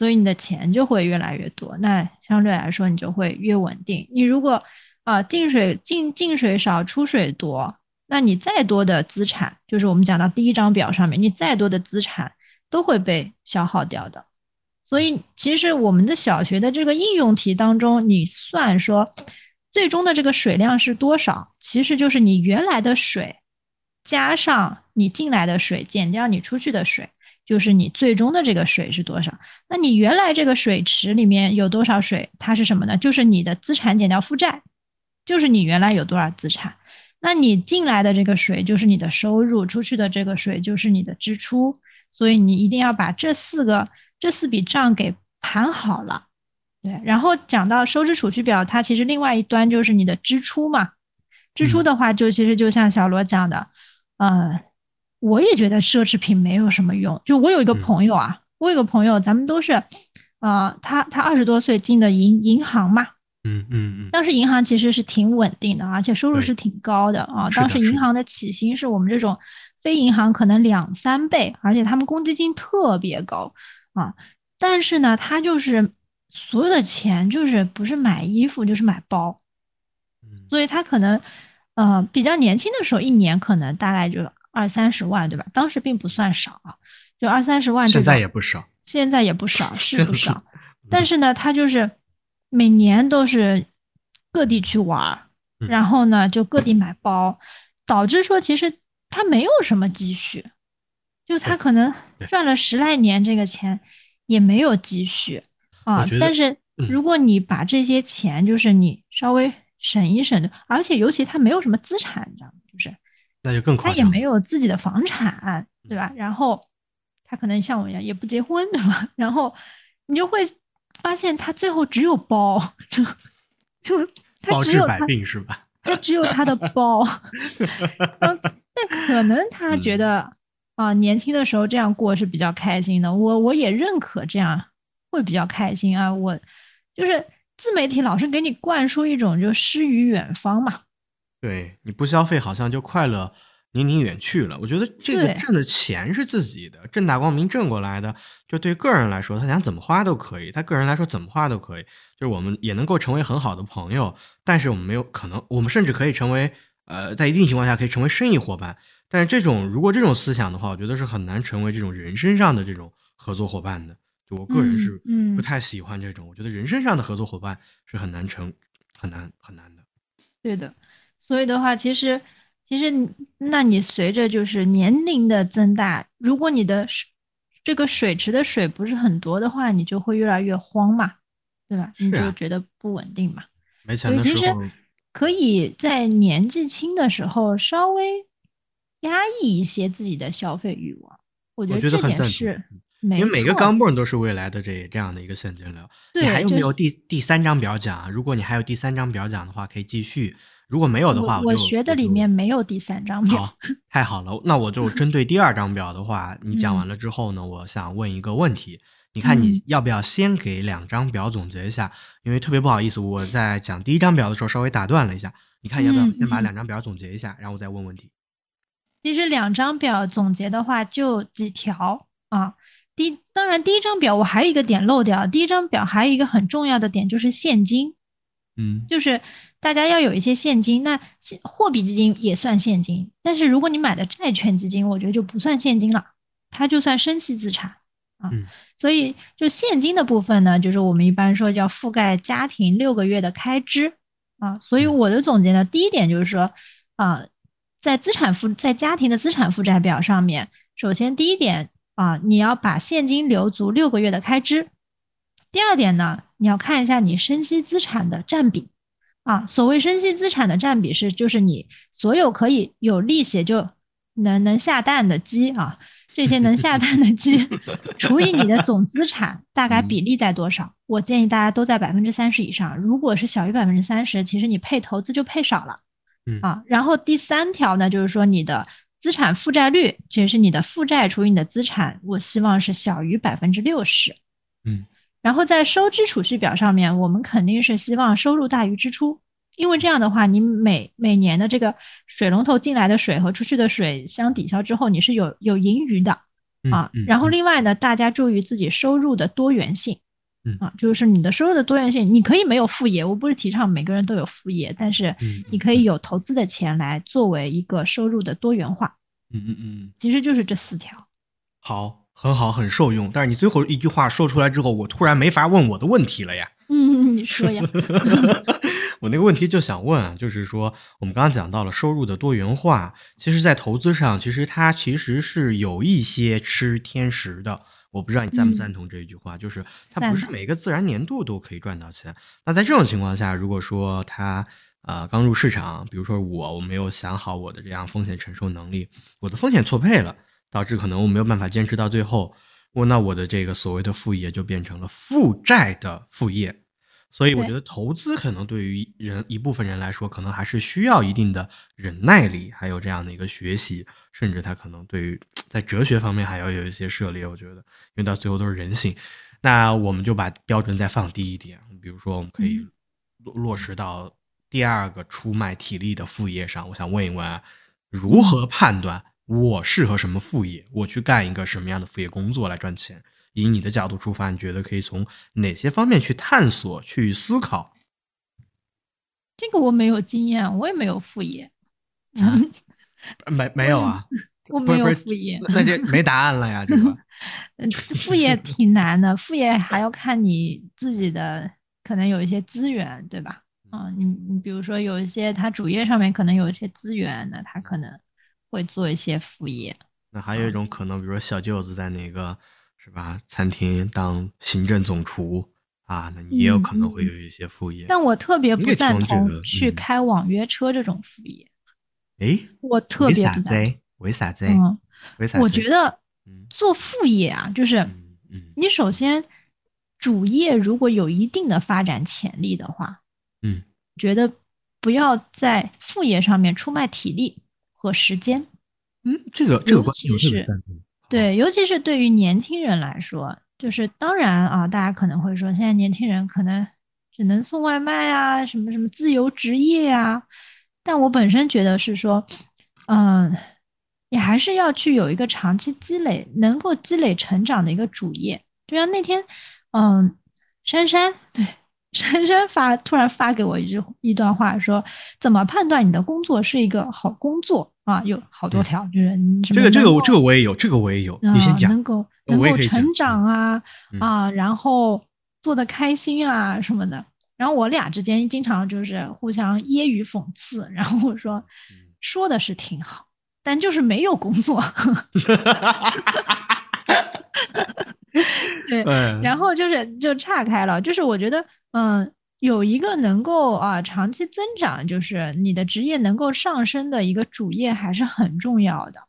Speaker 1: 所以你的钱就会越来越多，那相对来说你就会越稳定。你如果啊进水进进水少，出水多，那你再多的资产，就是我们讲到第一张表上面，你再多的资产都会被消耗掉的。所以，其实我们的小学的这个应用题当中，你算说最终的这个水量是多少，其实就是你原来的水加上你进来的水减掉你出去的水，就是你最终的这个水是多少。那你原来这个水池里面有多少水？它是什么呢？就是你的资产减掉负债，就是你原来有多少资产。那你进来的这个水就是你的收入，出去的这个水就是你的支出。所以你一定要把这四个这四笔账给盘好了，对。然后讲到收支储蓄表，它其实另外一端就是你的支出嘛。支出的话，就其实就像小罗讲的，呃，我也觉得奢侈品没有什么用。就我有一个
Speaker 2: 嗯
Speaker 1: 朋友啊，我有个朋友，咱们都是，呃，他他二十多岁进的银银行嘛，
Speaker 2: 嗯嗯嗯，
Speaker 1: 当时银行其实是挺稳定的，而且收入是挺高的啊。当时银行的起薪是我们这种非银行可能两三倍，而且他们公积金特别高啊。但是呢，他就是所有的钱就是不是买衣服就是买包，
Speaker 2: 嗯
Speaker 1: 所以他可能呃比较年轻的时候，一年可能大概就二三十万，对吧？当时并不算少啊，就二三十万这
Speaker 2: 现。在也不少，
Speaker 1: 现在也不少，是不少。但是呢，他就是每年都是各地去玩儿，
Speaker 2: 嗯
Speaker 1: 然后呢就各地买包，导致说其实他没有什么积蓄，就他可能赚了十来年这个钱也没有积蓄啊但是
Speaker 2: 嗯
Speaker 1: 如果你把这些钱，就是你稍微省一省的，而且尤其他没有什么资产，你知道吗？就是
Speaker 2: 那就更夸张。
Speaker 1: 他也没有自己的房产，对吧？然后他可能像我一样也不结婚，对吧？然后你就会发现他最后只有包，就就他只有他
Speaker 2: 病是吧？
Speaker 1: 他只有他的包，嗯，但可能他觉得啊、年轻的时候这样过是比较开心的，我我也认可这样会比较开心啊。我就是自媒体老是给你灌输一种就诗与远方嘛，
Speaker 2: 对，你不消费好像就快乐离你远去了。我觉得这个
Speaker 1: 对
Speaker 2: 挣的钱是自己的，正大光明挣过来的，就对个人来说，他想怎么花都可以，他个人来说怎么花都可以。就是我们也能够成为很好的朋友，但是我们没有可能，我们甚至可以成为呃，在一定情况下可以成为生意伙伴。但是这种如果这种思想的话，我觉得是很难成为这种人身上的这种合作伙伴的。就我个人是
Speaker 1: 嗯嗯
Speaker 2: 不太喜欢这种，我觉得人身上的合作伙伴是很难成、很难很难的。
Speaker 1: 对的，所以的话，其实其实那你随着就是年龄的增大，如果你的这个水池的水不是很多的话，你就会越来越慌嘛，对吧？你就觉得不稳定嘛。
Speaker 2: 没钱的时
Speaker 1: 所以其实
Speaker 2: 候，
Speaker 1: 可以在年纪轻的时候稍微压抑一些自己的消费欲望，我觉得这点是
Speaker 2: 因为每个钢镚儿都是未来的这这样的一个现金流。你
Speaker 1: 对
Speaker 2: 还有没有
Speaker 1: 就是
Speaker 2: 第第三张表讲啊？如果你还有第三张表讲的话，可以继续；如果没有的话，
Speaker 1: 我我学的里面没有第三张表。
Speaker 2: 好，太好了。那我就针对第二张表的话，你讲
Speaker 1: 嗯
Speaker 2: 完了之后呢，我想问一个问题，你看你
Speaker 1: 嗯
Speaker 2: 要不要先给两张表总结一下？因为特别不好意思，我在讲第一张表的时候稍微打断了一下。你看要不要
Speaker 1: 嗯
Speaker 2: 先把
Speaker 1: 嗯
Speaker 2: 两张表总结一下，然后我再问问题？
Speaker 1: 其实两张表总结的话就几条啊。第当然第一张表我还有一个点漏掉，第一张表还有一个很重要的点就是现金，
Speaker 2: 嗯
Speaker 1: 就是大家要有一些现金。那现货币基金也算现金，但是如果你买的债券基金，我觉得就不算现金了，它就算生息资产啊。
Speaker 2: 嗯
Speaker 1: 所以就现金的部分呢，就是我们一般说叫覆盖家庭六个月的开支啊。所以
Speaker 2: 嗯
Speaker 1: 我的总结呢，第一点就是说啊，在资产负在家庭的资产负债表上面，首先第一点啊，你要把现金留足六个月的开支。第二点呢，你要看一下你生息资产的占比啊。所谓生息资产的占比是，就是你所有可以有利息就能能下蛋的鸡啊，这些能下蛋的鸡 除以你的总资产，大概比例在多少？我建议大家都在百分之三十以上。如果是小于百分之三十，其实你配投资就配少了。
Speaker 2: 嗯
Speaker 1: 啊，然后第三条呢，就是说你的资产负债率，其实是你的负债除以你的资产，我希望是小于百分之六十。
Speaker 2: 嗯
Speaker 1: 然后在收支储蓄表上面，我们肯定是希望收入大于支出，因为这样的话，你每每年的这个水龙头进来的水和出去的水相抵消之后，你是有有盈余的
Speaker 2: 嗯
Speaker 1: 啊
Speaker 2: 嗯。
Speaker 1: 然后
Speaker 2: 嗯
Speaker 1: 另外呢，大家注意自己收入的多元性
Speaker 2: 嗯，
Speaker 1: 啊，就是你的收入的多元性，你可以没有副业，我不是提倡每个人都有副业，但是
Speaker 2: 嗯
Speaker 1: 你可以有投资的钱来作为一个收入的多元化，
Speaker 2: 嗯嗯嗯，
Speaker 1: 其实就是这四条。
Speaker 2: 好，很好，很受用。但是你最后一句话说出来之后，我突然没法问我的问题了呀。
Speaker 1: 嗯，你说呀？
Speaker 2: 我那个问题就想问啊，就是说我们刚刚讲到了收入的多元化，其实，在投资上，其实它其实是有一些吃天时的。我不知道你赞不
Speaker 1: 嗯
Speaker 2: 赞同这一句话，就是它不是每个自然年度都可以赚到钱。那在这种情况下，如果说他呃刚入市场，比如说我，我没有想好我的这样风险承受能力，我的风险错配了，导致可能我没有办法坚持到最后，我那我的这个所谓的副业就变成了负债的副业。所以我觉得投资可能对于人一部分人来说，可能还是需要一定的忍耐力，还有这样的一个学习，甚至他可能对于在哲学方面还要有一些涉猎。我觉得，因为到最后都是人性。那我们就把标准再放低一点，比如说我们可以
Speaker 1: 嗯
Speaker 2: 落落实到第二个出卖体力的副业上。我想问一问啊，如何判断我适合什么副业？我去干一个什么样的副业工作来赚钱？以你的角度出发，你觉得可以从哪些方面去探索、去思考？
Speaker 1: 这个我没有经验，我也没有副业，
Speaker 2: 啊 没没有啊？
Speaker 1: 我没有副业。
Speaker 2: 那就没答案了呀？这个
Speaker 1: 嗯，副业挺难的，副业还要看你自己的，可能有一些资源，对吧？啊，你你比如说有一些他主业上面可能有一些资源，那他可能会做一些副业。
Speaker 2: 那还有一种可能，比如说小舅子在哪个是吧餐厅当行政总厨啊，那你也有可能会有一些副业。
Speaker 1: 但我特别不赞同去
Speaker 2: 嗯
Speaker 1: 开网约车这种副业，
Speaker 2: 诶，
Speaker 1: 我特别不赞同。
Speaker 2: 子？为啥子？
Speaker 1: 嗯，
Speaker 2: 为啥子？
Speaker 1: 我觉得
Speaker 2: 嗯
Speaker 1: 做副业啊，就是你首先主业如果有一定的发展潜力的话，
Speaker 2: 嗯
Speaker 1: 觉得不要在副业上面出卖体力和时间。
Speaker 2: 嗯，这个这个
Speaker 1: 尤
Speaker 2: 观点我
Speaker 1: 其是。对，尤其是对于年轻人来说，就是当然啊，大家可能会说，现在年轻人可能只能送外卖啊，什么什么自由职业啊。但我本身觉得是说，嗯，你还是要去有一个长期积累，能够积累成长的一个主业。就像那天，嗯，珊珊对珊珊发突然发给我一句一段话，说怎么判断你的工作是一个好工作啊？有好多
Speaker 2: 嗯
Speaker 1: 条，就是你
Speaker 2: 这个这个我这个我也有，这个我也有。
Speaker 1: 啊，
Speaker 2: 你先讲
Speaker 1: 能。够能够成长啊、
Speaker 2: 嗯
Speaker 1: 啊，然后做的开心啊什么的。然后我俩之间经常就是互相揶揄讽刺，然后我说
Speaker 2: 嗯
Speaker 1: 说的是挺好，但就是没有工作。对，
Speaker 2: 嗯，
Speaker 1: 然后就是就岔开了，就是我觉得，嗯，有一个能够啊长期增长，就是你的职业能够上升的一个主业还是很重要的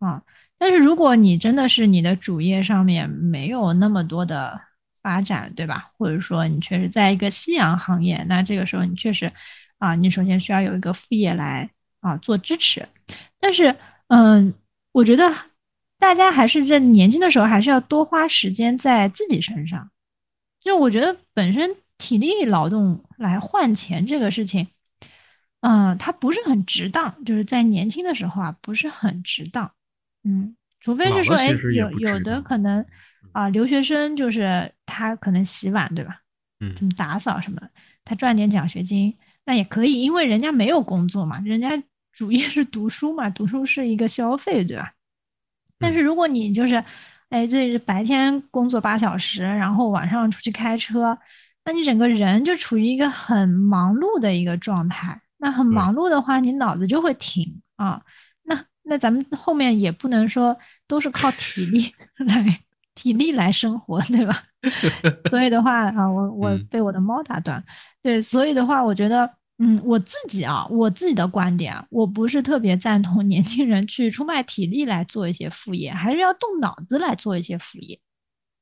Speaker 1: 啊。但是如果你真的是你的主业上面没有那么多的发展，对吧？或者说你确实在一个夕阳行业，那这个时候你确实啊，你首先需要有一个副业来啊做支持。但是，嗯，我觉得大家还是在年轻的时候，还是要多花时间在自己身上。就我觉得本身体力劳动来换钱这个事情，嗯，它不是很值当，就是在年轻的时候啊，不是很值当。嗯，除非是说，哎，有有的可能啊，留学生就是他可能洗碗，对吧？
Speaker 2: 嗯，
Speaker 1: 么打扫什么，他赚点奖学金，那也可以，因为人家没有工作嘛，人家主业是读书嘛，读书是一个消费，对吧？但是如果你就是，哎，这是白天工作八小时，然后晚上出去开车，那你整个人就处于一个很忙碌的一个状态。那很忙碌的话，你脑子就会停啊。那那咱们后面也不能说都是靠体力 来体力来生活，对吧？所以的话啊，我我被我的猫打断。对，所以的话，我觉得。嗯，我自己啊，我自己的观点，我不是特别赞同年轻人去出卖体力来做一些副业，还是要动脑子来做一些副业。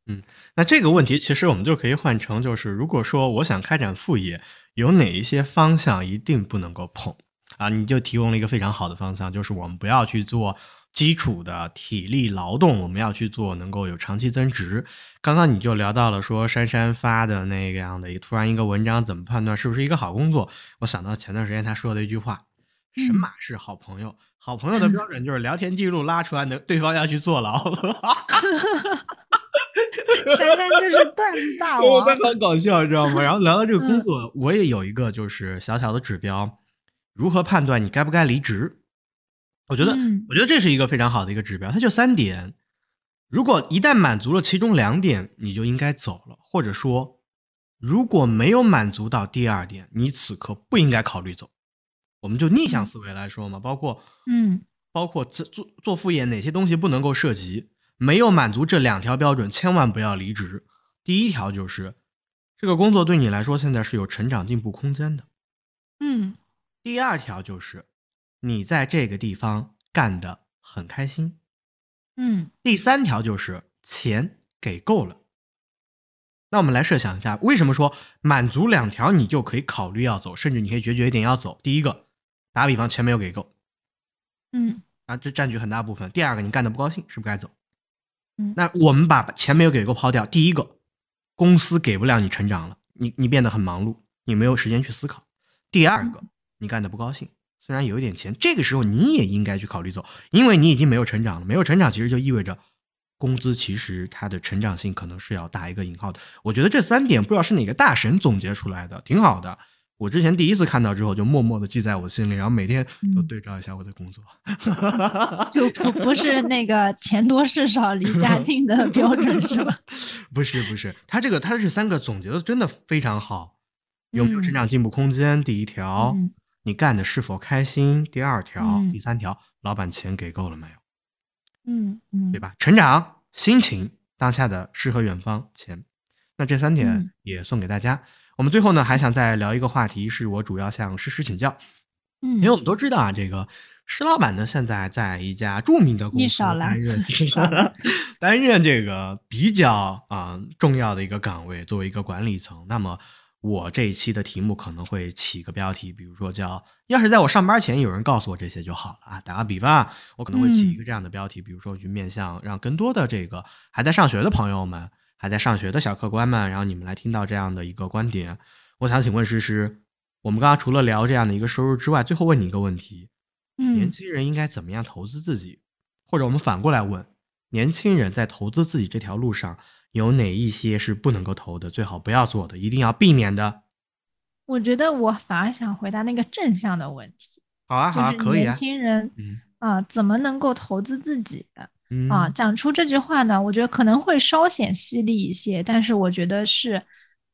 Speaker 2: 嗯，那这个问题其实我们就可以换成，就是如果说我想开展副业，有哪一些方向一定不能够碰啊？你就提供了一个非常好的方向，就是我们不要去做。基础的体力劳动，我们要去做，能够有长期增值。刚刚你就聊到了说，珊珊发的那个样的，突然一个文章，怎么判断是不是一个好工作？我想到前段时间他说的一句话：“神马是好朋友，好朋友的标准就是聊天记录拉出来，能对方要去坐牢。”
Speaker 1: 珊珊就是段子大王，
Speaker 2: 他很搞笑，你知道吗？然后聊到这个工作，我也有一个就是小小的指标：如何判断你该不该离职？我觉得，我觉得这是一个非常好的一个指标，它就三点。如果一旦满足了其中两点，你就应该走了；或者说，如果没有满足到第二点，你此刻不应该考虑走。我们就逆向思维来说嘛，包括，
Speaker 1: 嗯，
Speaker 2: 包括做做做副业，哪些东西不能够涉及？没有满足这两条标准，千万不要离职。第一条就是，这个工作对你来说现在是有成长进步空间的。
Speaker 1: 嗯。
Speaker 2: 第二条就是。你在这个地方干的很开心，
Speaker 1: 嗯。
Speaker 2: 第三条就是钱给够了。那我们来设想一下，为什么说满足两条你就可以考虑要走，甚至你可以决绝一点要走？第一个，打比方，钱没有给够，
Speaker 1: 嗯，
Speaker 2: 啊，这占据很大部分。第二个，你干的不高兴，是不是该走？
Speaker 1: 嗯。
Speaker 2: 那我们把钱没有给够抛掉，第一个，公司给不了你成长了，你你变得很忙碌，你没有时间去思考。第二个，你干的不高兴。虽然有一点钱，这个时候你也应该去考虑走，因为你已经没有成长了。没有成长，其实就意味着工资其实它的成长性可能是要打一个引号的。我觉得这三点不知道是哪个大神总结出来的，挺好的。我之前第一次看到之后，就默默的记在我心里，然后每天都对照一下我的工作。
Speaker 1: 就不不是那个钱多事少离家 近的标准是吧？
Speaker 2: 不是不是，他这个他这三个总结的真的非常好。有没有成长进步空间？第一条。你干的是否开心？第二条，第三条，老板钱给够了没有？
Speaker 1: 嗯嗯，
Speaker 2: 对吧？成长、心情、当下的诗和远方、钱，那这三点也送给大家。我们最后呢，还想再聊一个话题，是我主要向诗诗请教。
Speaker 1: 嗯，
Speaker 2: 因为我们都知道啊，这个施老板呢，现在在一家著名的公司担任 担任这个比较啊重要的一个岗位，作为一个管理层。那么。我这一期的题目可能会起个标题，比如说叫“要是在我上班前有人告诉我这些就好了啊”。打个比方，我可能会起一个这样的标题，比如说去面向让更多的这个还在上学的朋友们，还在上学的小客官们，然后你们来听到这样的一个观点。我想请问诗诗，我们刚刚除了聊这样的一个收入之外，最后问你一个问题：年轻人应该怎么样投资自己？或者我们反过来问，年轻人在投资自己这条路上？有哪一些是不能够投的，最好不要做的，一定要避免的？
Speaker 1: 我觉得我反而想回答那个正向的问题。
Speaker 2: 好啊，好啊，可以
Speaker 1: 啊。年轻人，
Speaker 2: 嗯
Speaker 1: 啊，怎么能够投资自己？
Speaker 2: 嗯
Speaker 1: 啊，讲出这句话呢，我觉得可能会稍显犀利一些，但是我觉得是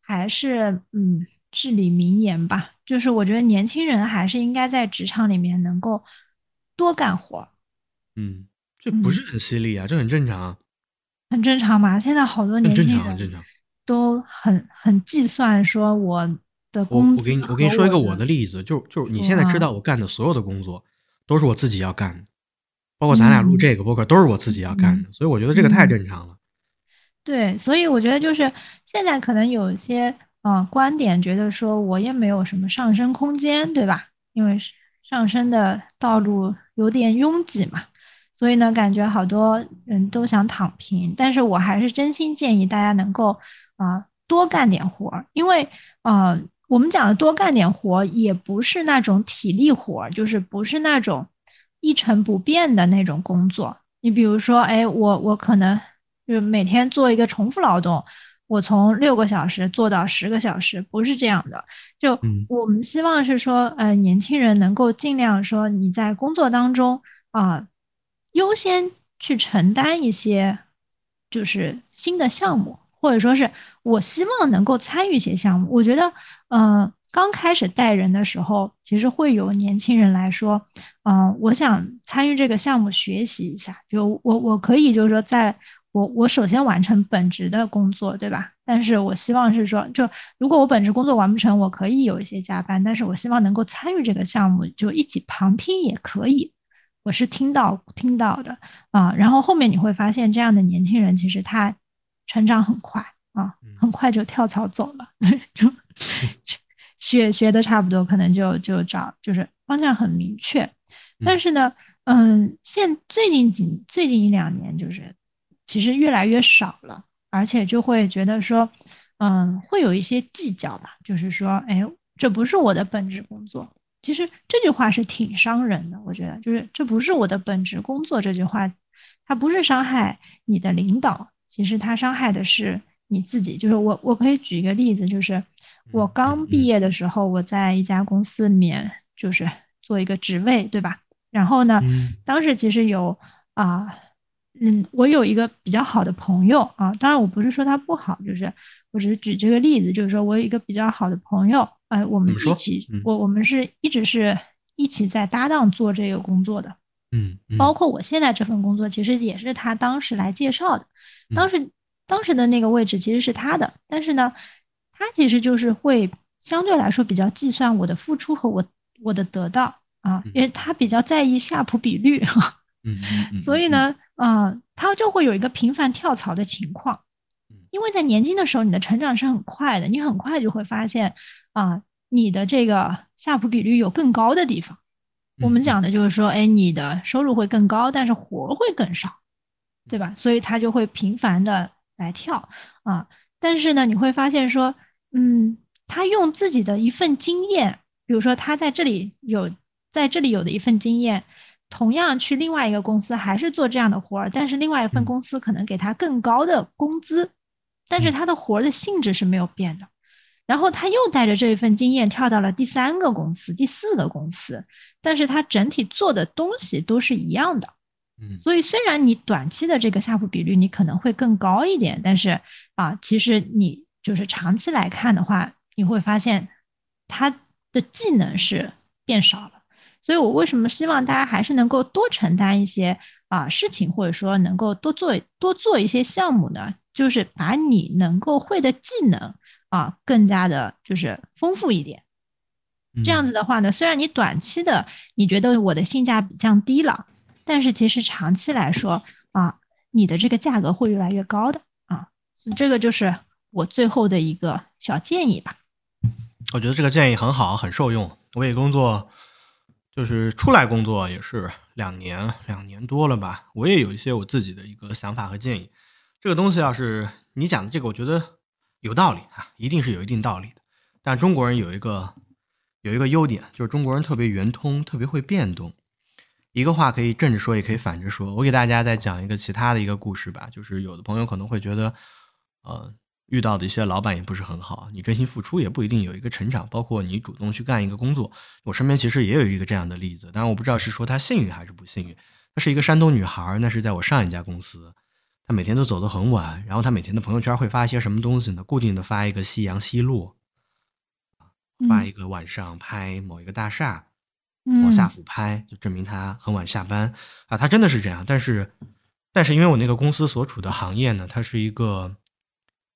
Speaker 1: 还是嗯至理名言吧。就是我觉得年轻人还是应该在职场里面能够多干活。
Speaker 2: 嗯，这不是很犀利啊，这很正常。
Speaker 1: 很正常嘛，现在好多年轻人都很很计算，说我的工
Speaker 2: 资。我给你，我给你说一个我的例子，就就是你现在知道我干的所有的工作都是我自己要干的，包括咱俩录这个播客都是我自己要干的，所以我觉得这个太正常了。
Speaker 1: 对，所以我觉得就是现在可能有一些嗯观点，觉得说我也没有什么上升空间，对吧？因为上升的道路有点拥挤嘛。所以呢，感觉好多人都想躺平，但是我还是真心建议大家能够啊多干点活儿，因为啊我们讲的多干点活儿也不是那种体力活儿，就是不是那种一成不变的那种工作。你比如说，哎，我我可能就每天做一个重复劳动，我从六个小时做到十个小时，不是这样的。就我们希望是说，呃，年轻人能够尽量说你在工作当中啊。优先去承担一些，就是新的项目，或者说是我希望能够参与一些项目。我觉得，嗯，刚开始带人的时候，其实会有年轻人来说，嗯，我想参与这个项目学习一下。就我我可以就是说，在我我首先完成本职的工作，对吧？但是我希望是说，就如果我本职工作完不成，我可以有一些加班，但是我希望能够参与这个项目，就一起旁听也可以。我是听到听到的啊，然后后面你会发现，这样的年轻人其实他成长很快啊，很快就跳槽走了，就 学学的差不多，可能就就找就是方向很明确。但是呢，嗯，现最近几最近一两年，就是其实越来越少了，而且就会觉得说，嗯，会有一些计较吧，就是说，哎，这不是我的本职工作。其实这句话是挺伤人的，我觉得就是这不是我的本职工作。这句话，它不是伤害你的领导，其实它伤害的是你自己。就是我，我可以举一个例子，就是我刚毕业的时候，我在一家公司里面就是做一个职位，对吧？然后呢，当时其实有啊，嗯，我有一个比较好的朋友啊，当然我不是说他不好，就是我只是举这个例子，就是说我有一个比较好的朋友。哎，我们一起，我我们是一直是一起在搭档做这个工作的，
Speaker 2: 嗯，
Speaker 1: 包括我现在这份工作，其实也是他当时来介绍的，当时当时的那个位置其实是他的，但是呢，他其实就是会相对来说比较计算我的付出和我我的得到啊，因为他比较在意夏普比率，
Speaker 2: 嗯，
Speaker 1: 所以呢，嗯，他就会有一个频繁跳槽的情况。因为在年轻的时候，你的成长是很快的，你很快就会发现，啊，你的这个夏普比率有更高的地方。我们讲的就是说，哎，你的收入会更高，但是活会更少，对吧？所以他就会频繁的来跳啊。但是呢，你会发现说，嗯，他用自己的一份经验，比如说他在这里有在这里有的一份经验，同样去另外一个公司还是做这样的活儿，但是另外一份公司可能给他更高的工资。但是他的活儿的性质是没有变的，然后他又带着这一份经验跳到了第三个公司、第四个公司，但是他整体做的东西都是一样的，
Speaker 2: 嗯，
Speaker 1: 所以虽然你短期的这个下普比率你可能会更高一点，但是啊，其实你就是长期来看的话，你会发现他的技能是变少了。所以我为什么希望大家还是能够多承担一些啊事情，或者说能够多做多做一些项目呢？就是把你能够会的技能啊，更加的就是丰富一点。这样子的话呢，虽然你短期的你觉得我的性价比降低了，但是其实长期来说啊，你的这个价格会越来越高的啊。这个就是我最后的一个小建议吧。
Speaker 2: 我觉得这个建议很好，很受用。我也工作，就是出来工作也是两年，两年多了吧。我也有一些我自己的一个想法和建议。这个东西要是你讲的这个，我觉得有道理啊，一定是有一定道理的。但中国人有一个有一个优点，就是中国人特别圆通，特别会变动。一个话可以正着说，也可以反着说。我给大家再讲一个其他的一个故事吧，就是有的朋友可能会觉得，呃，遇到的一些老板也不是很好，你真心付出也不一定有一个成长。包括你主动去干一个工作，我身边其实也有一个这样的例子，当然我不知道是说他幸运还是不幸运。她是一个山东女孩，那是在我上一家公司。他每天都走得很晚，然后他每天的朋友圈会发一些什么东西呢？固定的发一个夕阳西落，发一个晚上拍某一个大厦，往下俯拍，就证明他很晚下班啊。他真的是这样，但是，但是因为我那个公司所处的行业呢，它是一个，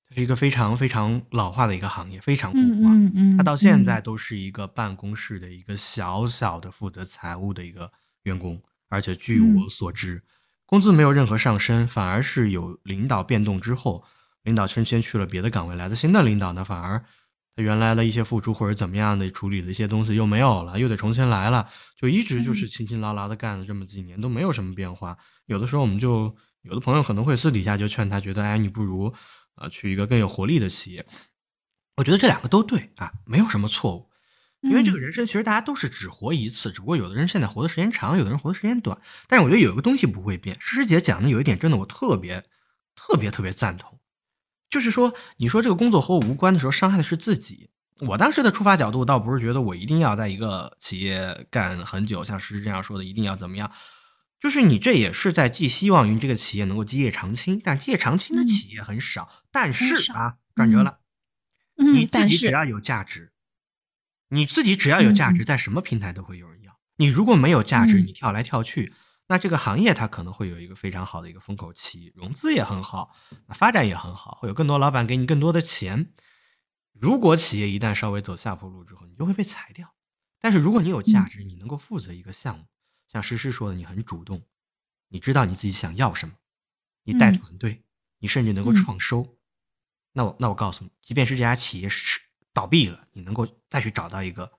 Speaker 2: 它是一个非常非常老化的一个行业，非常固化。
Speaker 1: 嗯嗯，
Speaker 2: 他到现在都是一个办公室的一个小小的负责财务的一个员工，而且据我所知。工资没有任何上升，反而是有领导变动之后，领导升迁去了别的岗位，来的新的领导呢，反而他原来的一些付出或者怎么样的处理的一些东西又没有了，又得重新来了，就一直就是勤勤劳劳的干了这么几年都没有什么变化。有的时候我们就有的朋友可能会私底下就劝他，觉得哎，你不如啊去一个更有活力的企业。我觉得这两个都对啊，没有什么错误。因为这个人生其实大家都是只活一次，只不过有的人现在活的时间长，有的人活的时间短。但是我觉得有一个东西不会变。诗诗姐讲的有一点真的我特别特别特别赞同，就是说你说这个工作和我无关的时候，伤害的是自己。我当时的出发角度倒不是觉得我一定要在一个企业干很久，像诗诗这样说的一定要怎么样，就是你这也是在寄希望于这个企业能够基业长青，但基业长青的企业很少。但是啊，转折了，你自己只要有价值。你自己只要有价值，在什么平台都会有人要。你如果没有价值，你跳来跳去，那这个行业它可能会有一个非常好的一个风口期，融资也很好，发展也很好，会有更多老板给你更多的钱。如果企业一旦稍微走下坡路之后，你就会被裁掉。但是如果你有价值，你能够负责一个项目，像诗诗说的，你很主动，你知道你自己想要什么，你带团队，你甚至能够创收。那我那我告诉你，即便是这家企业是。倒闭了，你能够再去找到一个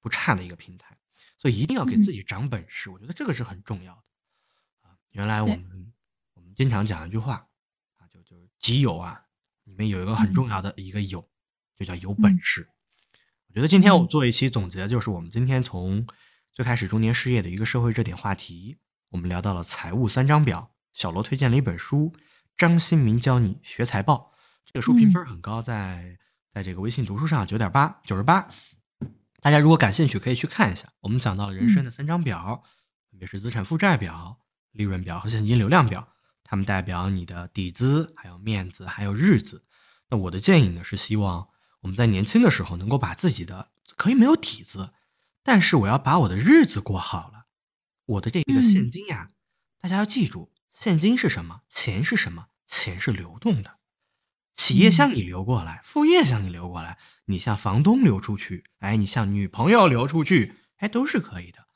Speaker 2: 不差的一个平台，所以一定要给自己长本事，我觉得这个是很重要的啊。原来我们我们经常讲一句话啊，就就己有啊，里面有一个很重要的一个有，就叫有本事。我觉得今天我做一期总结，就是我们今天从最开始中年失业的一个社会热点话题，我们聊到了财务三张表。小罗推荐了一本书，张新民教你学财报，这个书评分很高，在。在这个微信读书上九点八九十八，大家如果感兴趣可以去看一下。我们讲到了人生的三张表，分别是资产负债表、利润表和现金流量表，它们代表你的底子、还有面子、还有日子。那我的建议呢是希望我们在年轻的时候能够把自己的可以没有底子，但是我要把我的日子过好了。我的这个现金呀，大家要记住，现金是什么？钱是什么？钱是流动的。企业向你流过来，副业向你流过来，你向房东流出去，哎，你向女朋友流出去，哎，都是可以的。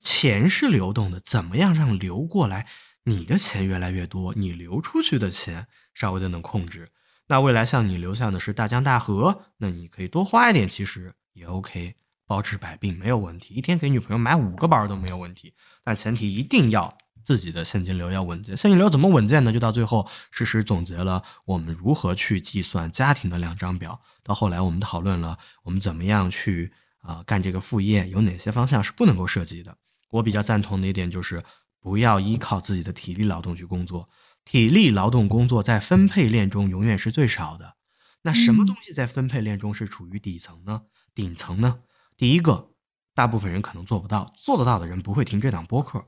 Speaker 2: 钱是流动的，怎么样让流过来？你的钱越来越多，你流出去的钱稍微的能控制。那未来向你流向的是大江大河，那你可以多花一点，其实也 OK，包治百病没有问题。一天给女朋友买五个包都没有问题，但前提一定要。自己的现金流要稳健，现金流怎么稳健呢？就到最后，实时总结了我们如何去计算家庭的两张表。到后来，我们讨论了我们怎么样去啊干这个副业，有哪些方向是不能够涉及的。我比较赞同的一点就是，不要依靠自己的体力劳动去工作。体力劳动工作在分配链中永远是最少的。那什么东西在分配链中是处于底层呢？顶层呢？第一个，大部分人可能做不到，做得到的人不会听这档播客。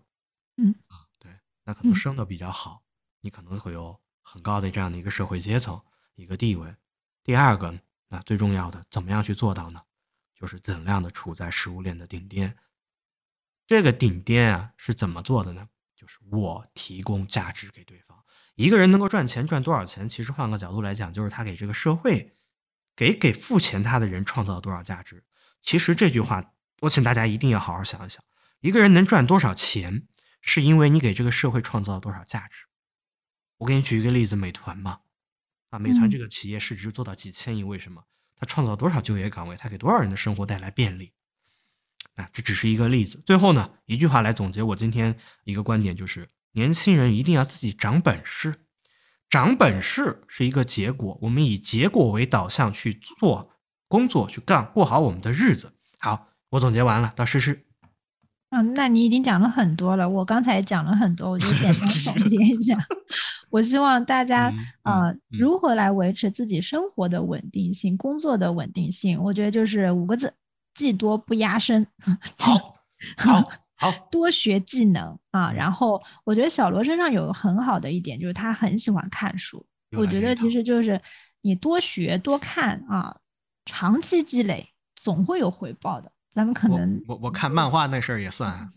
Speaker 1: 嗯。
Speaker 2: 那可能生的比较好，你可能会有很高的这样的一个社会阶层、一个地位。第二个，那最重要的，怎么样去做到呢？就是尽量的处在食物链的顶巅。这个顶巅啊，是怎么做的呢？就是我提供价值给对方。一个人能够赚钱赚多少钱，其实换个角度来讲，就是他给这个社会、给给付钱他的人创造了多少价值。其实这句话，我请大家一定要好好想一想：一个人能赚多少钱？是因为你给这个社会创造了多少价值？我给你举一个例子，美团嘛，啊，美团这个企业市值做到几千亿，为什么？它创造多少就业岗位？它给多少人的生活带来便利？啊这只是一个例子。最后呢，一句话来总结我今天一个观点，就是年轻人一定要自己长本事，长本事是一个结果，我们以结果为导向去做工作，去干，过好我们的日子。好，我总结完了，到诗诗。
Speaker 1: 嗯，那你已经讲了很多了，我刚才讲了很多，我就简单 总结一下。我希望大家啊，如何来维持自己生活的稳定性、工作的稳定性？我觉得就是五个字：技多不压身。
Speaker 2: 好，好，好，
Speaker 1: 多学技能啊。然后我觉得小罗身上有很好的一点，就是他很喜欢看书。我觉得其实就是你多学多看啊，长期积累总会有回报的。咱们可能
Speaker 2: 我我看漫画那事儿也算，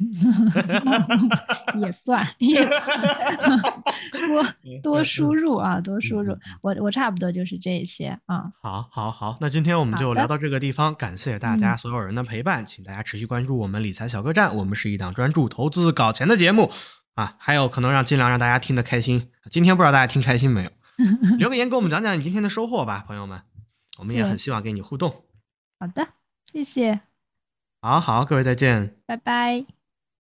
Speaker 1: 也算也算，多 多输入啊，多输入。我我差不多就是这些啊。
Speaker 2: 好，好，好，那今天我们就聊到这个地方，感谢大家所有人的陪伴，请大家持续关注我们理财小客栈。我们是一档专注投资搞钱的节目啊，还有可能让尽量让大家听得开心。今天不知道大家听开心没有？留个言给我们讲讲你今天的收获吧，朋友们，我们也很希望跟你互动。
Speaker 1: 好的，谢谢，
Speaker 2: 好好，各位再见。
Speaker 1: 拜拜。